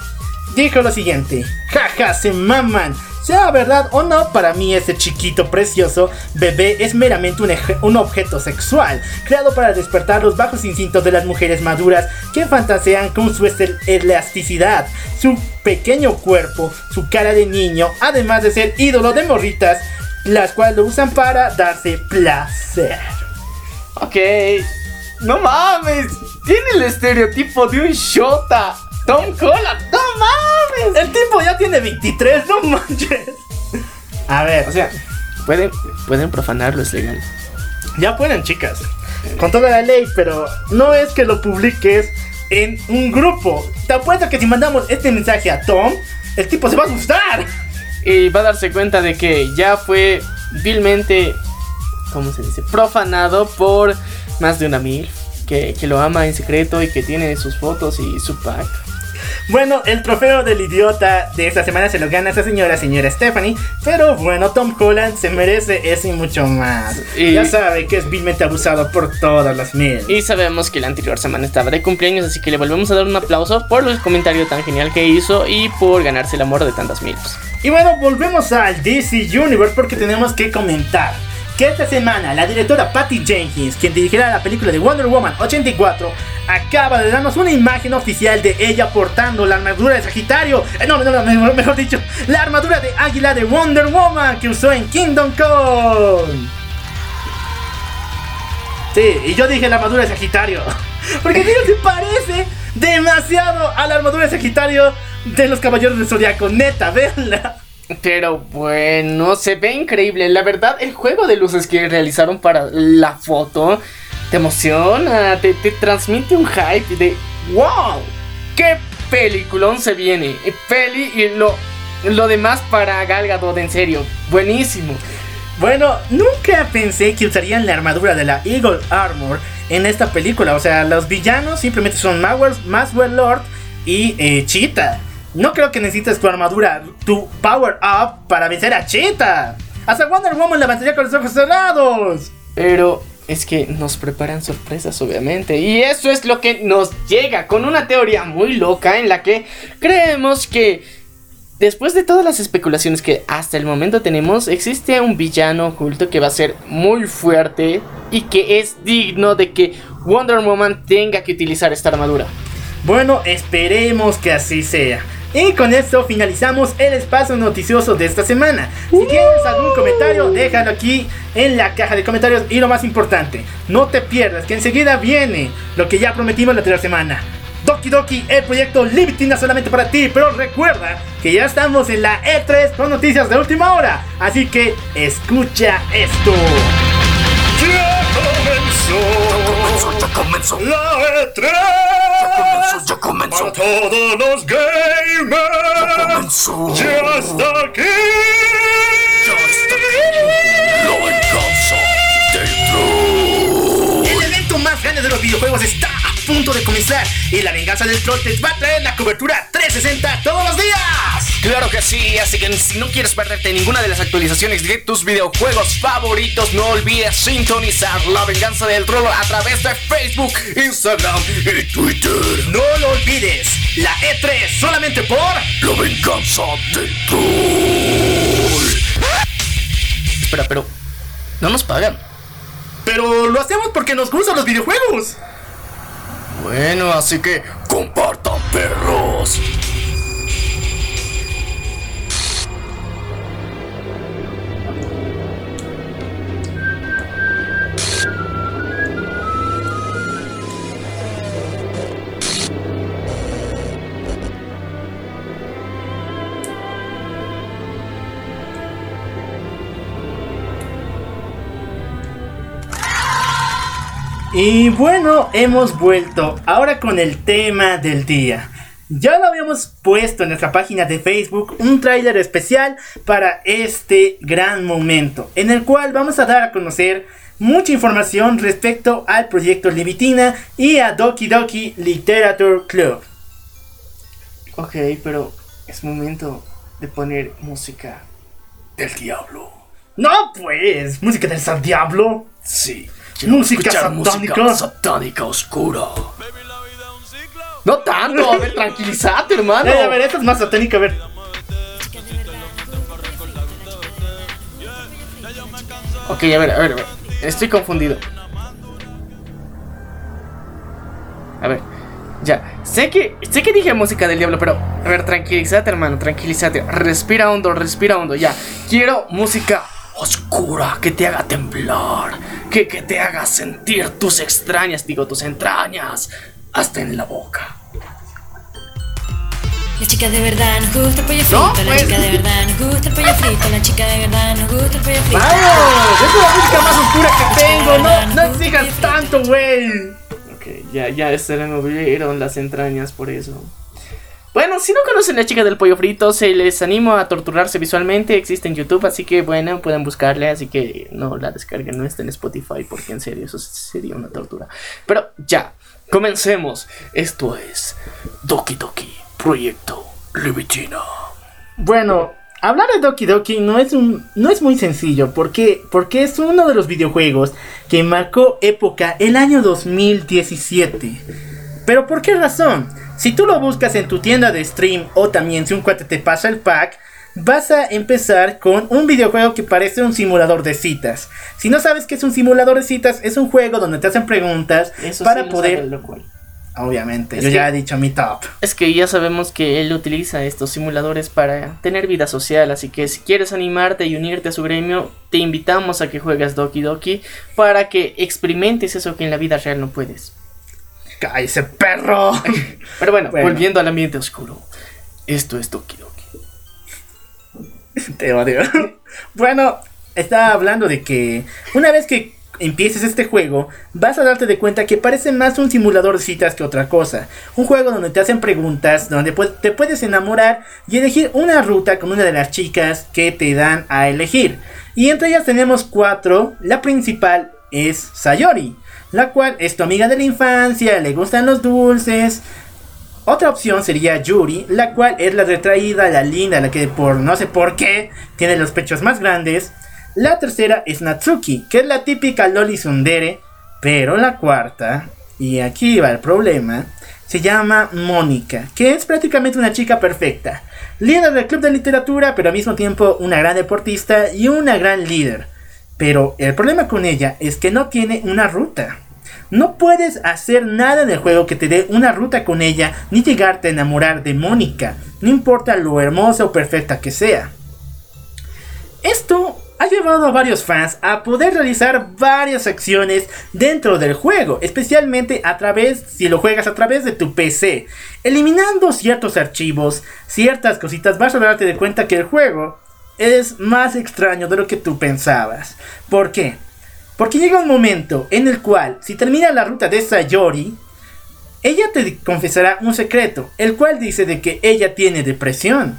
Dijo lo siguiente, jaja, se maman, Sea verdad o no, para mí ese chiquito precioso bebé es meramente un, un objeto sexual, creado para despertar los bajos instintos de las mujeres maduras que fantasean con su estel- elasticidad, su pequeño cuerpo, su cara de niño, además de ser ídolo de morritas, las cuales lo usan para darse placer. Ok. No mames. Tiene el estereotipo de un shota. Tom Holland. No mames. El tipo ya tiene 23, no manches. A ver, O sea, pueden, pueden profanarlo, es legal. Ya pueden, chicas. Con toda la ley, pero no es que lo publiques en un grupo. Te apuesto que si mandamos este mensaje a Tom, el tipo se va a asustar. Y va a darse cuenta de que ya fue vilmente, ¿cómo se dice? Profanado por más de una mil. Que, que lo ama en secreto y que tiene sus fotos y su pack. Bueno, el trofeo del idiota de esta semana se lo gana esa señora, señora Stephanie. Pero bueno, Tom Holland se merece eso y mucho más. Y- Ya sabe que es vilmente abusado por todas las mil. Y sabemos que la anterior semana estaba de cumpleaños, así que le volvemos a dar un aplauso por el comentario tan genial que hizo y por ganarse el amor de tantas miles. Y bueno, volvemos al DC Universe porque tenemos que comentar que esta semana la directora Patty Jenkins, quien dirigirá la película de Wonder Woman 84, acaba de darnos una imagen oficial de ella portando la armadura de Sagitario, eh, no, no, no, mejor, dicho, la armadura de águila de Wonder Woman que usó en Kingdom Come. Sí, y yo dije la armadura de Sagitario. Porque digo, se parece demasiado a la armadura de Sagitario de los Caballeros del Zodiaco. Neta, véanla. Pero bueno, se ve increíble. La verdad, el juego de luces que realizaron para la foto te emociona, te, te transmite un hype de wow, qué peliculón se viene. Eh, Peli y lo, lo demás para Gal Gadot, en serio, buenísimo. Bueno, nunca pensé que usarían la armadura de la Eagle Armor en esta película. O sea, los villanos simplemente son Maxwell Lord y eh, Cheetah. No creo que necesites tu armadura, tu power up para vencer a Cheetah. Hasta Wonder Woman la vencería con los ojos cerrados. Pero es que nos preparan sorpresas, obviamente. Y eso es lo que nos llega con una teoría muy loca en la que creemos que después de todas las especulaciones que hasta el momento tenemos, existe un villano oculto que va a ser muy fuerte y que es digno de que Wonder Woman tenga que utilizar esta armadura. Bueno, esperemos que así sea. Y con esto finalizamos el espacio noticioso de esta semana. Si tienes algún comentario, déjalo aquí en la caja de comentarios. Y lo más importante, no te pierdas que enseguida viene lo que ya prometimos la anterior semana. Doki Doki, el proyecto Libertina solamente para ti. Pero recuerda que ya estamos en la E3 con noticias de última hora. Así que escucha esto. Ya comenzó Ya comenzó, la E3 comenzó, ya comenzó, para todos los gamers. comenzó. Ya está aquí. Ya está aquí. La venganza del troll. El evento más grande de los videojuegos está punto de comenzar y la venganza del troll te va a traer la cobertura 360 todos los días. Claro que sí, así que si no quieres perderte ninguna de las actualizaciones de tus videojuegos favoritos, no olvides sintonizar La Venganza del Troll a través de Facebook, Instagram Y Twitter, No lo olvides, la E3 solamente por... la venganza del troll. Espera, pero no nos pagan. Pero lo hacemos porque nos gustan los videojuegos. Bueno, así que Compartan perros. Y bueno, hemos vuelto ahora con el tema del día. Ya lo habíamos puesto en nuestra página de Facebook un tráiler especial para este gran momento, en el cual vamos a dar a conocer mucha información respecto al proyecto Libitina y a Doki Doki Literature Club. Ok, pero es momento de poner música. Del diablo. No pues, música del San Diablo. Sí. Música satánica. música satánica oscura. No tanto, a ver, tranquilízate, hermano. Eh, a ver, esto es más satánico, a ver. Ok, a ver, a ver, a ver. Estoy confundido. A ver, ya. Sé que, sé que dije música del diablo, pero. A ver, tranquilízate, hermano, tranquilízate. Respira hondo, respira hondo, ya. Quiero música oscura que te haga temblar. Que, que te haga sentir tus extrañas, digo, tus entrañas. Hasta en la boca. La chica de verdad nos gusta el pollo frito. No, la pues. chica de verdad nos gusta el pollo frito. La chica de verdad nos gusta el pollo frito. ¡Vamos! ¡Esa es la música más oscura que tengo! ¡No, no exigas tanto, güey! Ok, ya, ya se le movieron las entrañas por eso. Bueno, si no conocen la chica del pollo frito, se les animo a torturarse visualmente. Existe en YouTube, así que bueno, pueden buscarle. Así que no la descarguen, no está en Spotify, porque en serio, eso sería una tortura. Pero ya, comencemos. Esto es Doki Doki Proyecto Levitina. Bueno, hablar de Doki Doki no es, un, no es muy sencillo, porque, porque es uno de los videojuegos que marcó época el año 2017. Pero ¿por qué razón? Si tú lo buscas en tu tienda de stream o también si un cuate te pasa el pack, vas a empezar con un videojuego que parece un simulador de citas. Si no sabes qué es un simulador de citas, es un juego donde te hacen preguntas Eso para sí poder... lo cual. Obviamente, Es yo que- ya he dicho mi top. Es que ya sabemos que él utiliza estos simuladores para tener vida social, así que si quieres animarte y unirte a su gremio, te invitamos a que juegues Doki Doki para que experimentes eso que en la vida real no puedes. ¡Cállese, perro! Pero bueno, Bueno. volviendo al ambiente oscuro. Esto es Doki Doki. Te odio. bueno, estaba hablando de que una vez que empieces este juego, vas a darte de cuenta que parece más un simulador de citas que otra cosa. Un juego donde te hacen preguntas, donde te puedes enamorar y elegir una ruta con una de las chicas que te dan a elegir. Y entre ellas tenemos cuatro. La principal es Sayori, la cual es tu amiga de la infancia, le gustan los dulces. Otra opción sería Yuri, la cual es la retraída, la linda, la que por no sé por qué tiene los pechos más grandes. La tercera es Natsuki, que es la típica Loli Sundere. Pero la cuarta, y aquí va el problema, se llama Mónica, que es prácticamente una chica perfecta. Líder del club de literatura, pero al mismo tiempo una gran deportista y una gran líder. Pero el problema con ella es que no tiene una ruta. No puedes hacer nada en el juego que te dé una ruta con ella, ni llegarte a enamorar de Mónica, no importa lo hermosa o perfecta que sea. Esto ha llevado a varios fans a poder realizar varias acciones dentro del juego, especialmente a través, si lo juegas a través de tu PC. Eliminando ciertos archivos, ciertas cositas, vas a darte de cuenta que el juego es más extraño de lo que tú pensabas. ¿Por qué? Porque llega un momento en el cual, si termina la ruta de Sayori, ella te confesará un secreto, el cual dice de que ella tiene depresión.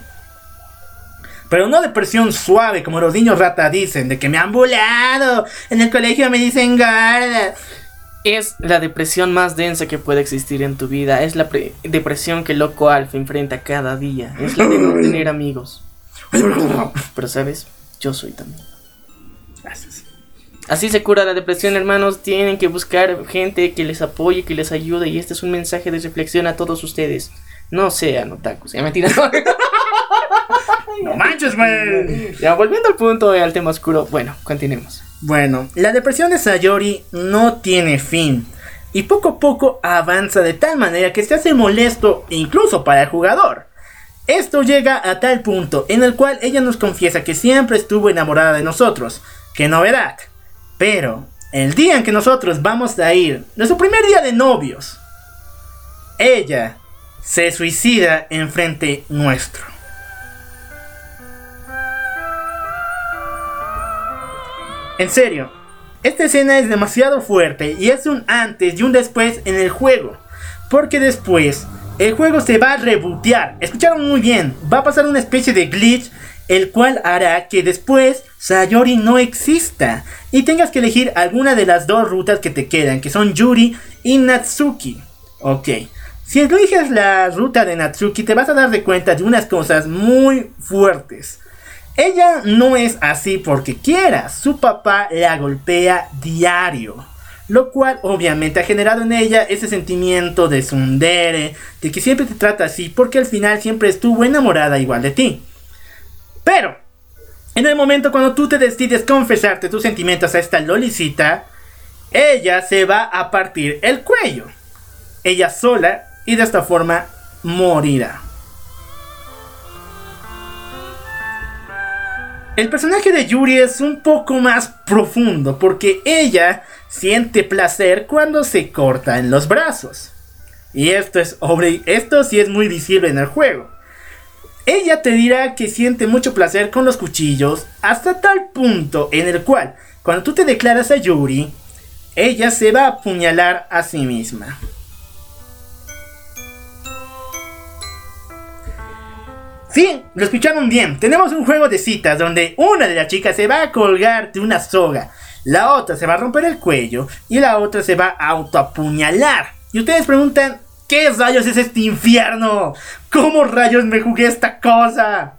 Pero no depresión suave como los niños rata dicen, de que me han bulado, en el colegio me dicen gorda. Es la depresión más densa que puede existir en tu vida. Es la pre- depresión que Loco Alfa enfrenta cada día. Es la de no tener amigos. Pero sabes, yo soy también. Gracias. Así se cura la depresión, hermanos. Tienen que buscar gente que les apoye, que les ayude. Y este es un mensaje de reflexión a todos ustedes. No sean otakus. Ya mentira. No manches, güey. ya volviendo al punto, eh, al tema oscuro. Bueno, continuemos. Bueno, la depresión de Sayori no tiene fin. Y poco a poco avanza de tal manera que se hace molesto incluso para el jugador. Esto llega a tal punto en el cual ella nos confiesa que siempre estuvo enamorada de nosotros. ¡Qué novedad! Pero, el día en que nosotros vamos a ir, nuestro primer día de novios, ella se suicida enfrente nuestro. En serio, esta escena es demasiado fuerte y es un antes y un después en el juego. Porque después el juego se va a rebotear. Escucharon muy bien, va a pasar una especie de glitch el cual hará que después Sayori no exista y tengas que elegir alguna de las dos rutas que te quedan, que son Yuri y Natsuki. Ok, si eliges la ruta de Natsuki te vas a dar de cuenta de unas cosas muy fuertes. Ella no es así porque quiera, su papá la golpea diario. Lo cual obviamente ha generado en ella ese sentimiento de sundere, de que siempre te trata así porque al final siempre estuvo enamorada igual de ti. Pero, En el momento cuando tú te decides confesarte tus sentimientos a esta lolicita, ella se va a partir el cuello. Ella sola y de esta forma morirá. El personaje de Yuri es un poco más profundo porque ella siente placer cuando se corta en los brazos. Y esto es obri- esto sí es muy visible en el juego. Ella te dirá que siente mucho placer con los cuchillos hasta tal punto en el cual cuando tú te declaras a Yuri, ella se va a apuñalar a sí misma. Sí, lo escucharon bien. Tenemos un juego de citas donde una de las chicas se va a colgar de una soga, la otra se va a romper el cuello y la otra se va a autoapuñalar. Y ustedes preguntan, ¿qué rayos es este infierno? ¿Cómo rayos me jugué esta cosa?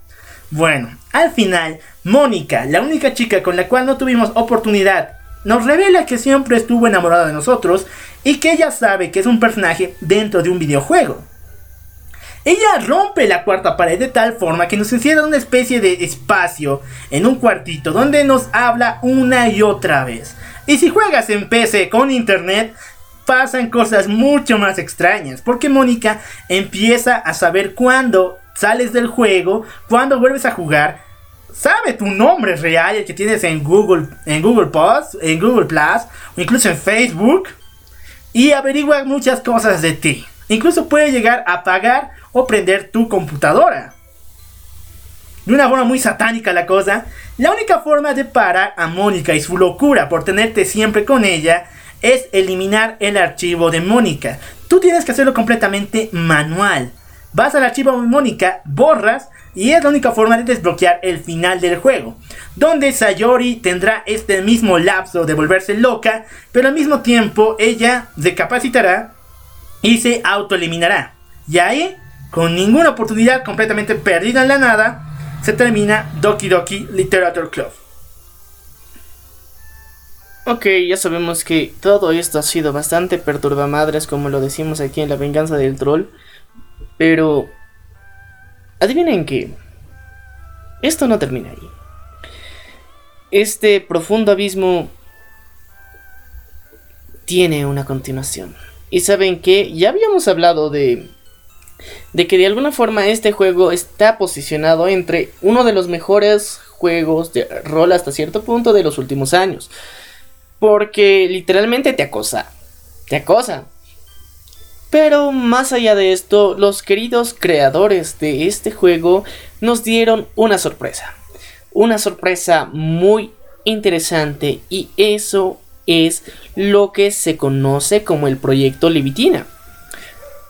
Bueno, al final, Mónica, la única chica con la cual no tuvimos oportunidad, nos revela que siempre estuvo enamorada de nosotros y que ella sabe que es un personaje dentro de un videojuego. Ella rompe la cuarta pared de tal forma que nos encierra en una especie de espacio en un cuartito donde nos habla una y otra vez. Y si juegas en PC con internet, pasan cosas mucho más extrañas, porque Mónica empieza a saber cuándo sales del juego, cuándo vuelves a jugar, sabe tu nombre real, el que tienes en Google, en Google Plus, en Google Plus, o incluso en Facebook, y averigua muchas cosas de ti. Incluso puede llegar a apagar o prender tu computadora. De una forma muy satánica la cosa, la única forma de parar a Mónica y su locura por tenerte siempre con ella es eliminar el archivo de Mónica. Tú tienes que hacerlo completamente manual. Vas al archivo de Mónica, borras y es la única forma de desbloquear el final del juego. Donde Sayori tendrá este mismo lapso de volverse loca, pero al mismo tiempo ella recapacitará y se autoeliminará. Y ahí, con ninguna oportunidad completamente perdida en la nada, se termina Doki Doki Literature Club. Ok, ya sabemos que todo esto ha sido bastante perturbamadres, como lo decimos aquí en La Venganza del Troll. Pero. Adivinen que. Esto no termina ahí. Este profundo abismo. Tiene una continuación. Y saben que ya habíamos hablado de. De que de alguna forma este juego está posicionado entre uno de los mejores juegos de rol hasta cierto punto de los últimos años. Porque literalmente te acosa. Te acosa. Pero más allá de esto, los queridos creadores de este juego nos dieron una sorpresa. Una sorpresa muy interesante y eso es lo que se conoce como el proyecto Levitina.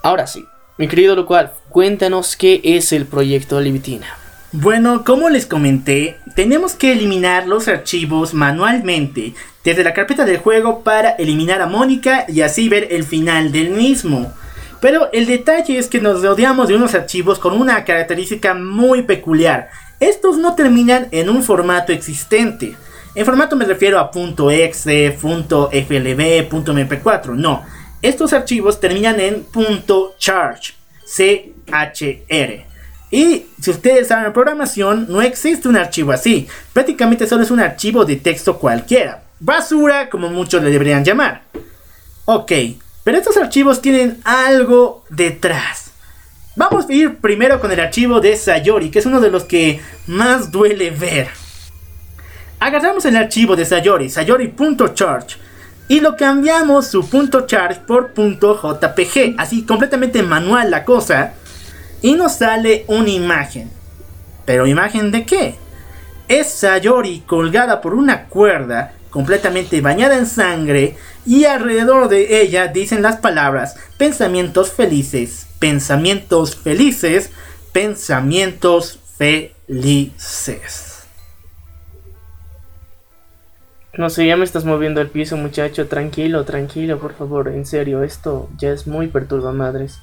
Ahora sí, mi querido Locual, cuéntanos qué es el proyecto Levitina. Bueno, como les comenté, tenemos que eliminar los archivos manualmente desde la carpeta del juego para eliminar a Mónica y así ver el final del mismo. Pero el detalle es que nos rodeamos de unos archivos con una característica muy peculiar. Estos no terminan en un formato existente. En formato me refiero a .exe, .flb, .mp4, no. Estos archivos terminan en .charge, CHR. Y si ustedes saben programación, no existe un archivo así. Prácticamente solo es un archivo de texto cualquiera. Basura, como muchos le deberían llamar. Ok, pero estos archivos tienen algo detrás. Vamos a ir primero con el archivo de Sayori, que es uno de los que más duele ver. Agarramos el archivo de Sayori, sayori.charge, y lo cambiamos su .charge por .jpg, así completamente manual la cosa, y nos sale una imagen. ¿Pero imagen de qué? Es Sayori colgada por una cuerda, completamente bañada en sangre, y alrededor de ella dicen las palabras pensamientos felices, pensamientos felices, pensamientos felices. No sé, ya me estás moviendo el piso, muchacho. Tranquilo, tranquilo, por favor. En serio, esto ya es muy perturbamadres.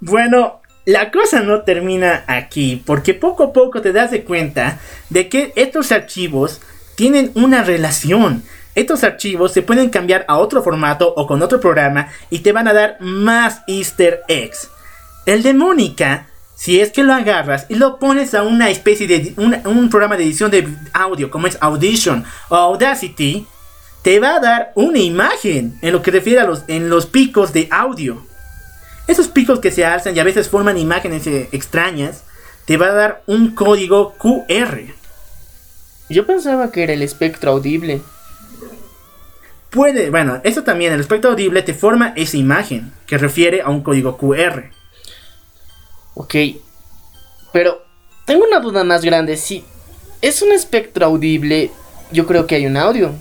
Bueno, la cosa no termina aquí, porque poco a poco te das de cuenta de que estos archivos tienen una relación. Estos archivos se pueden cambiar a otro formato o con otro programa y te van a dar más easter eggs. El de Mónica si es que lo agarras y lo pones a una especie de un, un programa de edición de audio como es Audition o Audacity, te va a dar una imagen en lo que refiere a los, en los picos de audio. Esos picos que se alzan y a veces forman imágenes eh, extrañas, te va a dar un código QR. Yo pensaba que era el espectro audible. Puede, bueno, eso también, el espectro audible te forma esa imagen que refiere a un código QR. Ok. Pero tengo una duda más grande. Si es un espectro audible, yo creo que hay un audio.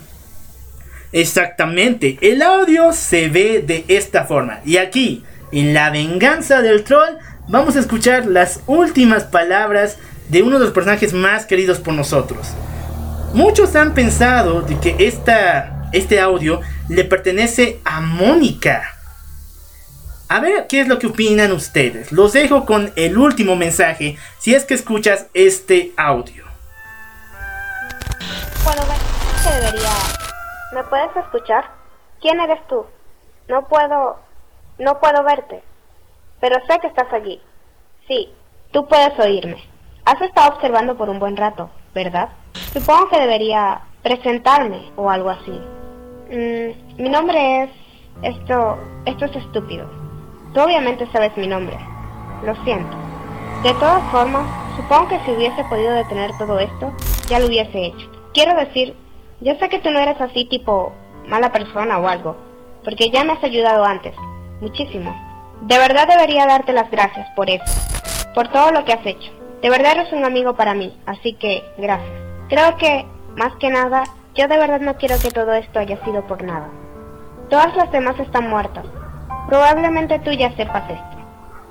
Exactamente, el audio se ve de esta forma. Y aquí, en La venganza del troll, vamos a escuchar las últimas palabras de uno de los personajes más queridos por nosotros. Muchos han pensado de que esta, este audio le pertenece a Mónica. A ver qué es lo que opinan ustedes. Los dejo con el último mensaje si es que escuchas este audio. Bueno, se debería... ¿Me puedes escuchar? ¿Quién eres tú? No puedo... No puedo verte. Pero sé que estás allí. Sí, tú puedes oírme. Has estado observando por un buen rato, ¿verdad? Supongo que debería presentarme o algo así. Mm, mi nombre es... Esto... Esto es estúpido. Tú obviamente sabes mi nombre. Lo siento. De todas formas, supongo que si hubiese podido detener todo esto, ya lo hubiese hecho. Quiero decir, yo sé que tú no eres así tipo mala persona o algo, porque ya me has ayudado antes, muchísimo. De verdad debería darte las gracias por eso, por todo lo que has hecho. De verdad eres un amigo para mí, así que gracias. Creo que, más que nada, yo de verdad no quiero que todo esto haya sido por nada. Todas las demás están muertas. Probablemente tú ya sepas esto.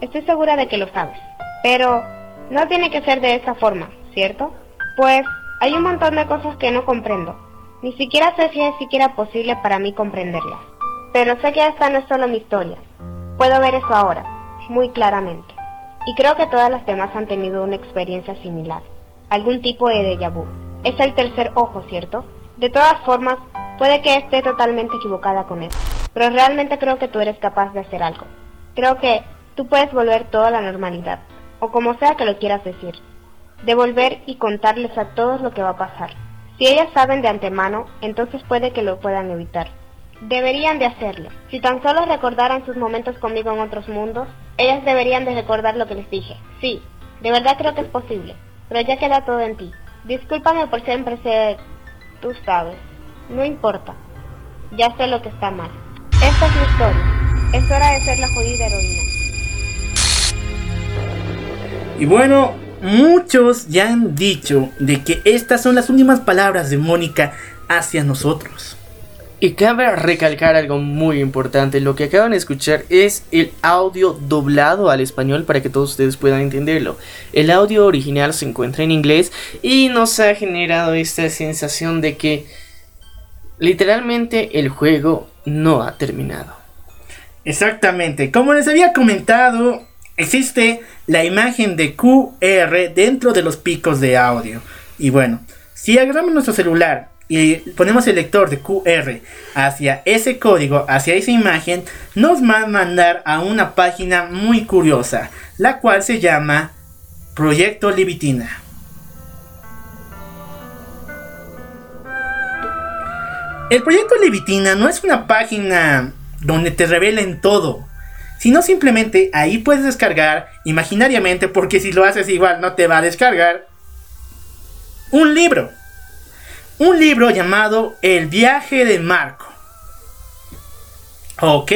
Estoy segura de que lo sabes. Pero no tiene que ser de esa forma, ¿cierto? Pues hay un montón de cosas que no comprendo. Ni siquiera sé si es siquiera posible para mí comprenderlas. Pero sé que esta no es solo mi historia. Puedo ver eso ahora, muy claramente. Y creo que todas las demás han tenido una experiencia similar. Algún tipo de déjà vu. Es el tercer ojo, ¿cierto? De todas formas, puede que esté totalmente equivocada con eso. Pero realmente creo que tú eres capaz de hacer algo. Creo que tú puedes volver todo a la normalidad. O como sea que lo quieras decir. Devolver y contarles a todos lo que va a pasar. Si ellas saben de antemano, entonces puede que lo puedan evitar. Deberían de hacerlo. Si tan solo recordaran sus momentos conmigo en otros mundos, ellas deberían de recordar lo que les dije. Sí, de verdad creo que es posible. Pero ya queda todo en ti. Discúlpame por siempre ser... Tú sabes. No importa. Ya sé lo que está mal. Esta es mi historia. Es hora de ser la jodida heroína. Y bueno, muchos ya han dicho de que estas son las últimas palabras de Mónica hacia nosotros. Y cabe recalcar algo muy importante, lo que acaban de escuchar es el audio doblado al español para que todos ustedes puedan entenderlo. El audio original se encuentra en inglés y nos ha generado esta sensación de que literalmente el juego no ha terminado. Exactamente, como les había comentado, existe la imagen de QR dentro de los picos de audio. Y bueno, si agarramos nuestro celular y ponemos el lector de QR hacia ese código, hacia esa imagen, nos va a mandar a una página muy curiosa, la cual se llama Proyecto Libitina. El proyecto Libitina no es una página donde te revelen todo, sino simplemente ahí puedes descargar imaginariamente, porque si lo haces igual no te va a descargar, un libro. Un libro llamado El viaje de Marco. Ok,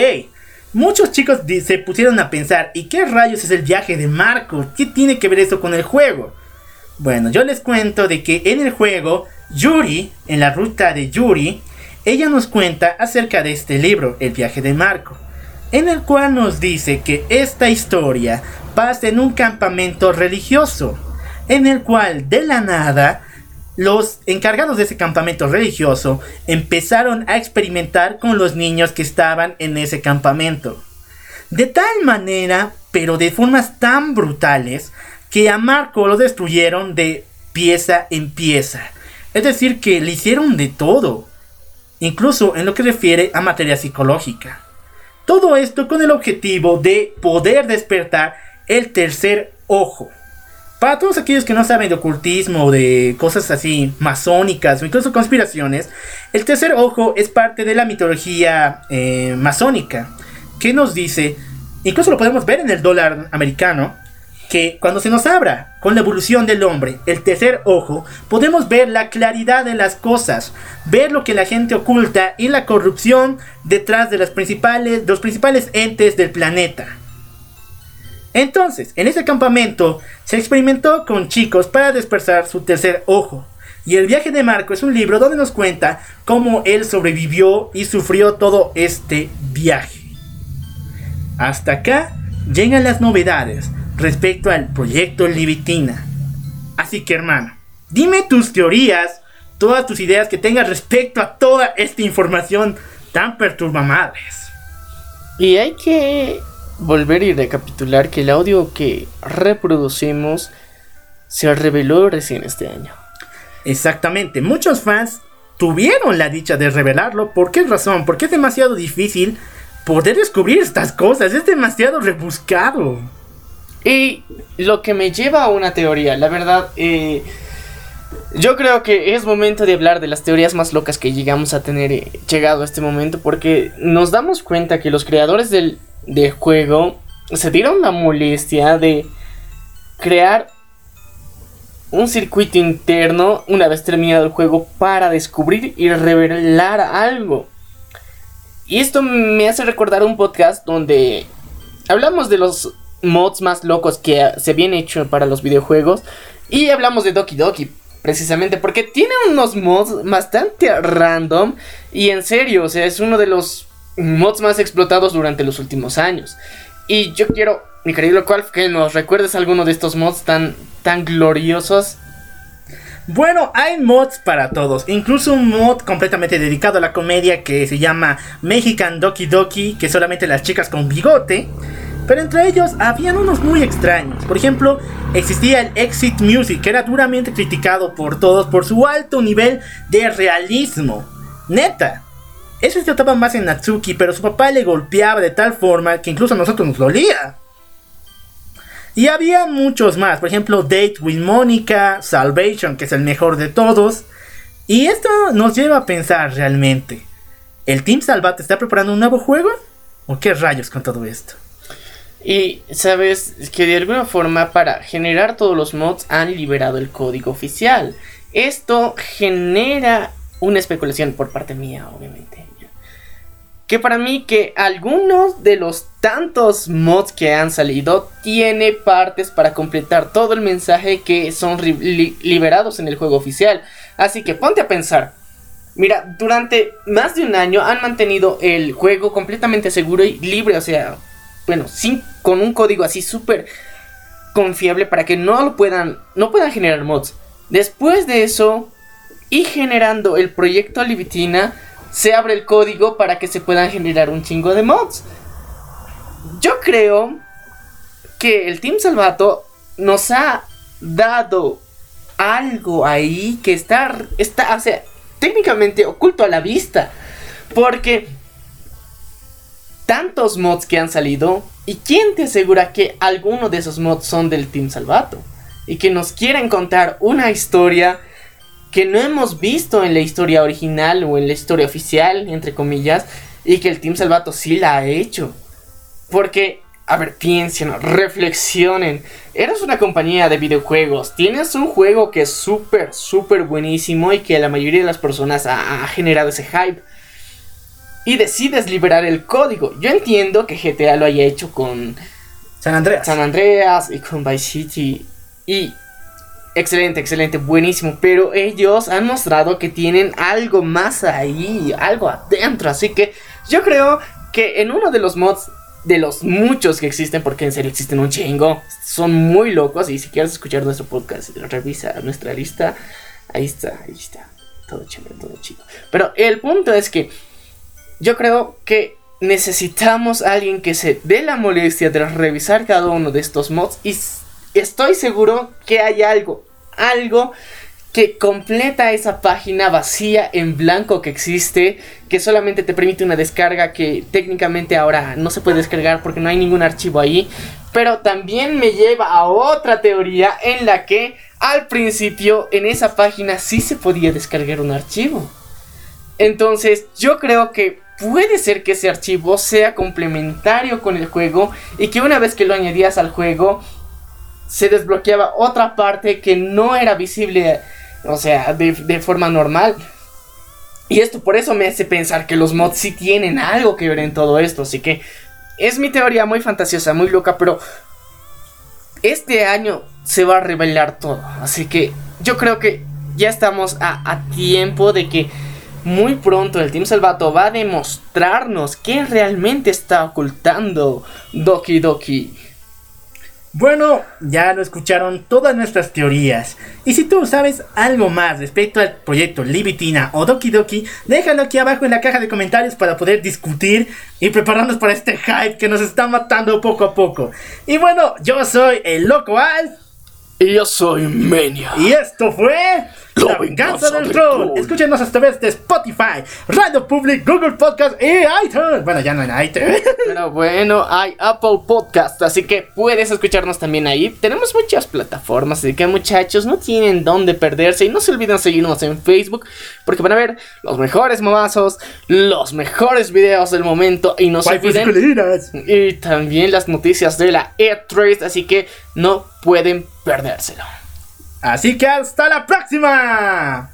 muchos chicos se pusieron a pensar, ¿y qué rayos es el viaje de Marco? ¿Qué tiene que ver esto con el juego? Bueno, yo les cuento de que en el juego, Yuri, en la ruta de Yuri, ella nos cuenta acerca de este libro, El viaje de Marco, en el cual nos dice que esta historia pasa en un campamento religioso, en el cual de la nada los encargados de ese campamento religioso empezaron a experimentar con los niños que estaban en ese campamento. De tal manera, pero de formas tan brutales, que a Marco lo destruyeron de pieza en pieza. Es decir, que le hicieron de todo, incluso en lo que refiere a materia psicológica. Todo esto con el objetivo de poder despertar el tercer ojo. Para todos aquellos que no saben de ocultismo o de cosas así masónicas o incluso conspiraciones, el tercer ojo es parte de la mitología eh, masónica, que nos dice, incluso lo podemos ver en el dólar americano, que cuando se nos abra con la evolución del hombre el tercer ojo, podemos ver la claridad de las cosas, ver lo que la gente oculta y la corrupción detrás de las principales, los principales entes del planeta. Entonces, en ese campamento se experimentó con chicos para dispersar su tercer ojo. Y el viaje de Marco es un libro donde nos cuenta cómo él sobrevivió y sufrió todo este viaje. Hasta acá llegan las novedades respecto al proyecto Libitina. Así que hermano, dime tus teorías, todas tus ideas que tengas respecto a toda esta información tan perturbamables. Y hay que volver y recapitular que el audio que reproducimos se reveló recién este año. Exactamente, muchos fans tuvieron la dicha de revelarlo. ¿Por qué razón? Porque es demasiado difícil poder descubrir estas cosas, es demasiado rebuscado. Y lo que me lleva a una teoría, la verdad, eh, yo creo que es momento de hablar de las teorías más locas que llegamos a tener eh, llegado a este momento, porque nos damos cuenta que los creadores del, del juego se dieron la molestia de crear un circuito interno una vez terminado el juego para descubrir y revelar algo. Y esto me hace recordar un podcast donde hablamos de los mods más locos que se habían hecho para los videojuegos y hablamos de Doki Doki precisamente porque tiene unos mods bastante random y en serio, o sea, es uno de los mods más explotados durante los últimos años. Y yo quiero, mi querido Qualf, que nos recuerdes alguno de estos mods tan, tan gloriosos. Bueno, hay mods para todos, incluso un mod completamente dedicado a la comedia que se llama Mexican Doki Doki, que solamente las chicas con bigote. Pero entre ellos habían unos muy extraños. Por ejemplo, existía el Exit Music, que era duramente criticado por todos por su alto nivel de realismo. Neta, eso se trataba más en Natsuki, pero su papá le golpeaba de tal forma que incluso a nosotros nos dolía. Y había muchos más, por ejemplo, Date with Monica, Salvation, que es el mejor de todos. Y esto nos lleva a pensar realmente, ¿el Team Salvat está preparando un nuevo juego? ¿O qué rayos con todo esto? Y sabes que de alguna forma para generar todos los mods han liberado el código oficial. Esto genera una especulación por parte mía, obviamente. Que para mí que algunos de los tantos mods que han salido tiene partes para completar todo el mensaje que son li liberados en el juego oficial. Así que ponte a pensar. Mira, durante más de un año han mantenido el juego completamente seguro y libre, o sea, bueno, sin, con un código así súper confiable para que no lo puedan, no puedan generar mods. Después de eso, y generando el proyecto Libitina, se abre el código para que se puedan generar un chingo de mods. Yo creo que el Team Salvato nos ha dado algo ahí que está, está o sea, técnicamente oculto a la vista. Porque tantos mods que han salido. ¿Y quién te asegura que alguno de esos mods son del Team Salvato? Y que nos quieren contar una historia que no hemos visto en la historia original o en la historia oficial, entre comillas, y que el Team Salvato sí la ha hecho. Porque, a ver, piensen, reflexionen. Eres una compañía de videojuegos, tienes un juego que es súper, súper buenísimo y que la mayoría de las personas ha, ha generado ese hype y decides liberar el código. Yo entiendo que GTA lo haya hecho con San Andreas. San Andreas y con Vice City. Y excelente, excelente, buenísimo. Pero ellos han mostrado que tienen algo más ahí, algo adentro. Así que yo creo que en uno de los mods, de los muchos que existen, porque en serio existen un chingo, son muy locos. Y si quieres escuchar nuestro podcast, revisa nuestra lista. Ahí está, ahí está. Todo chévere, todo chido. Pero el punto es que yo creo que necesitamos a alguien que se dé la molestia de revisar cada uno de estos mods y estoy seguro que hay algo, algo que completa esa página vacía en blanco que existe, que solamente te permite una descarga que técnicamente ahora no se puede descargar porque no hay ningún archivo ahí, pero también me lleva a otra teoría en la que al principio en esa página sí se podía descargar un archivo. Entonces yo creo que puede ser que ese archivo sea complementario con el juego y que una vez que lo añadías al juego se desbloqueaba otra parte que no era visible, o sea, de, forma normal. Y esto por eso me hace pensar que los mods sí tienen algo que ver en todo esto. Así que es mi teoría muy fantasiosa, muy loca, pero este año se va a revelar todo. Así que yo creo que ya estamos a tiempo de que muy pronto el Team Salvato va a demostrarnos qué realmente está ocultando Doki Doki. Bueno, ya lo escucharon todas nuestras teorías. Y si tú sabes algo más respecto al proyecto Libitina o Doki Doki, déjalo aquí abajo en la caja de comentarios para poder discutir y prepararnos para este hype que nos está matando poco a poco. Y bueno, yo soy el Loco Al. Y yo soy Menia. Y esto fue La Venganza del Troll. Escúchenos a través de Spotify, Radio Public, Google Podcast y iTunes. Bueno, ya no en iTunes. Pero bueno, hay Apple Podcast, así que puedes escucharnos también ahí. Tenemos muchas plataformas, así que muchachos no tienen dónde perderse. Y no se olviden seguirnos en Facebook, porque van a ver los mejores momazos, los mejores videos del momento. Y no se olviden. Y también las noticias de la E3, así que no pueden perdérselo. Así que hasta la próxima.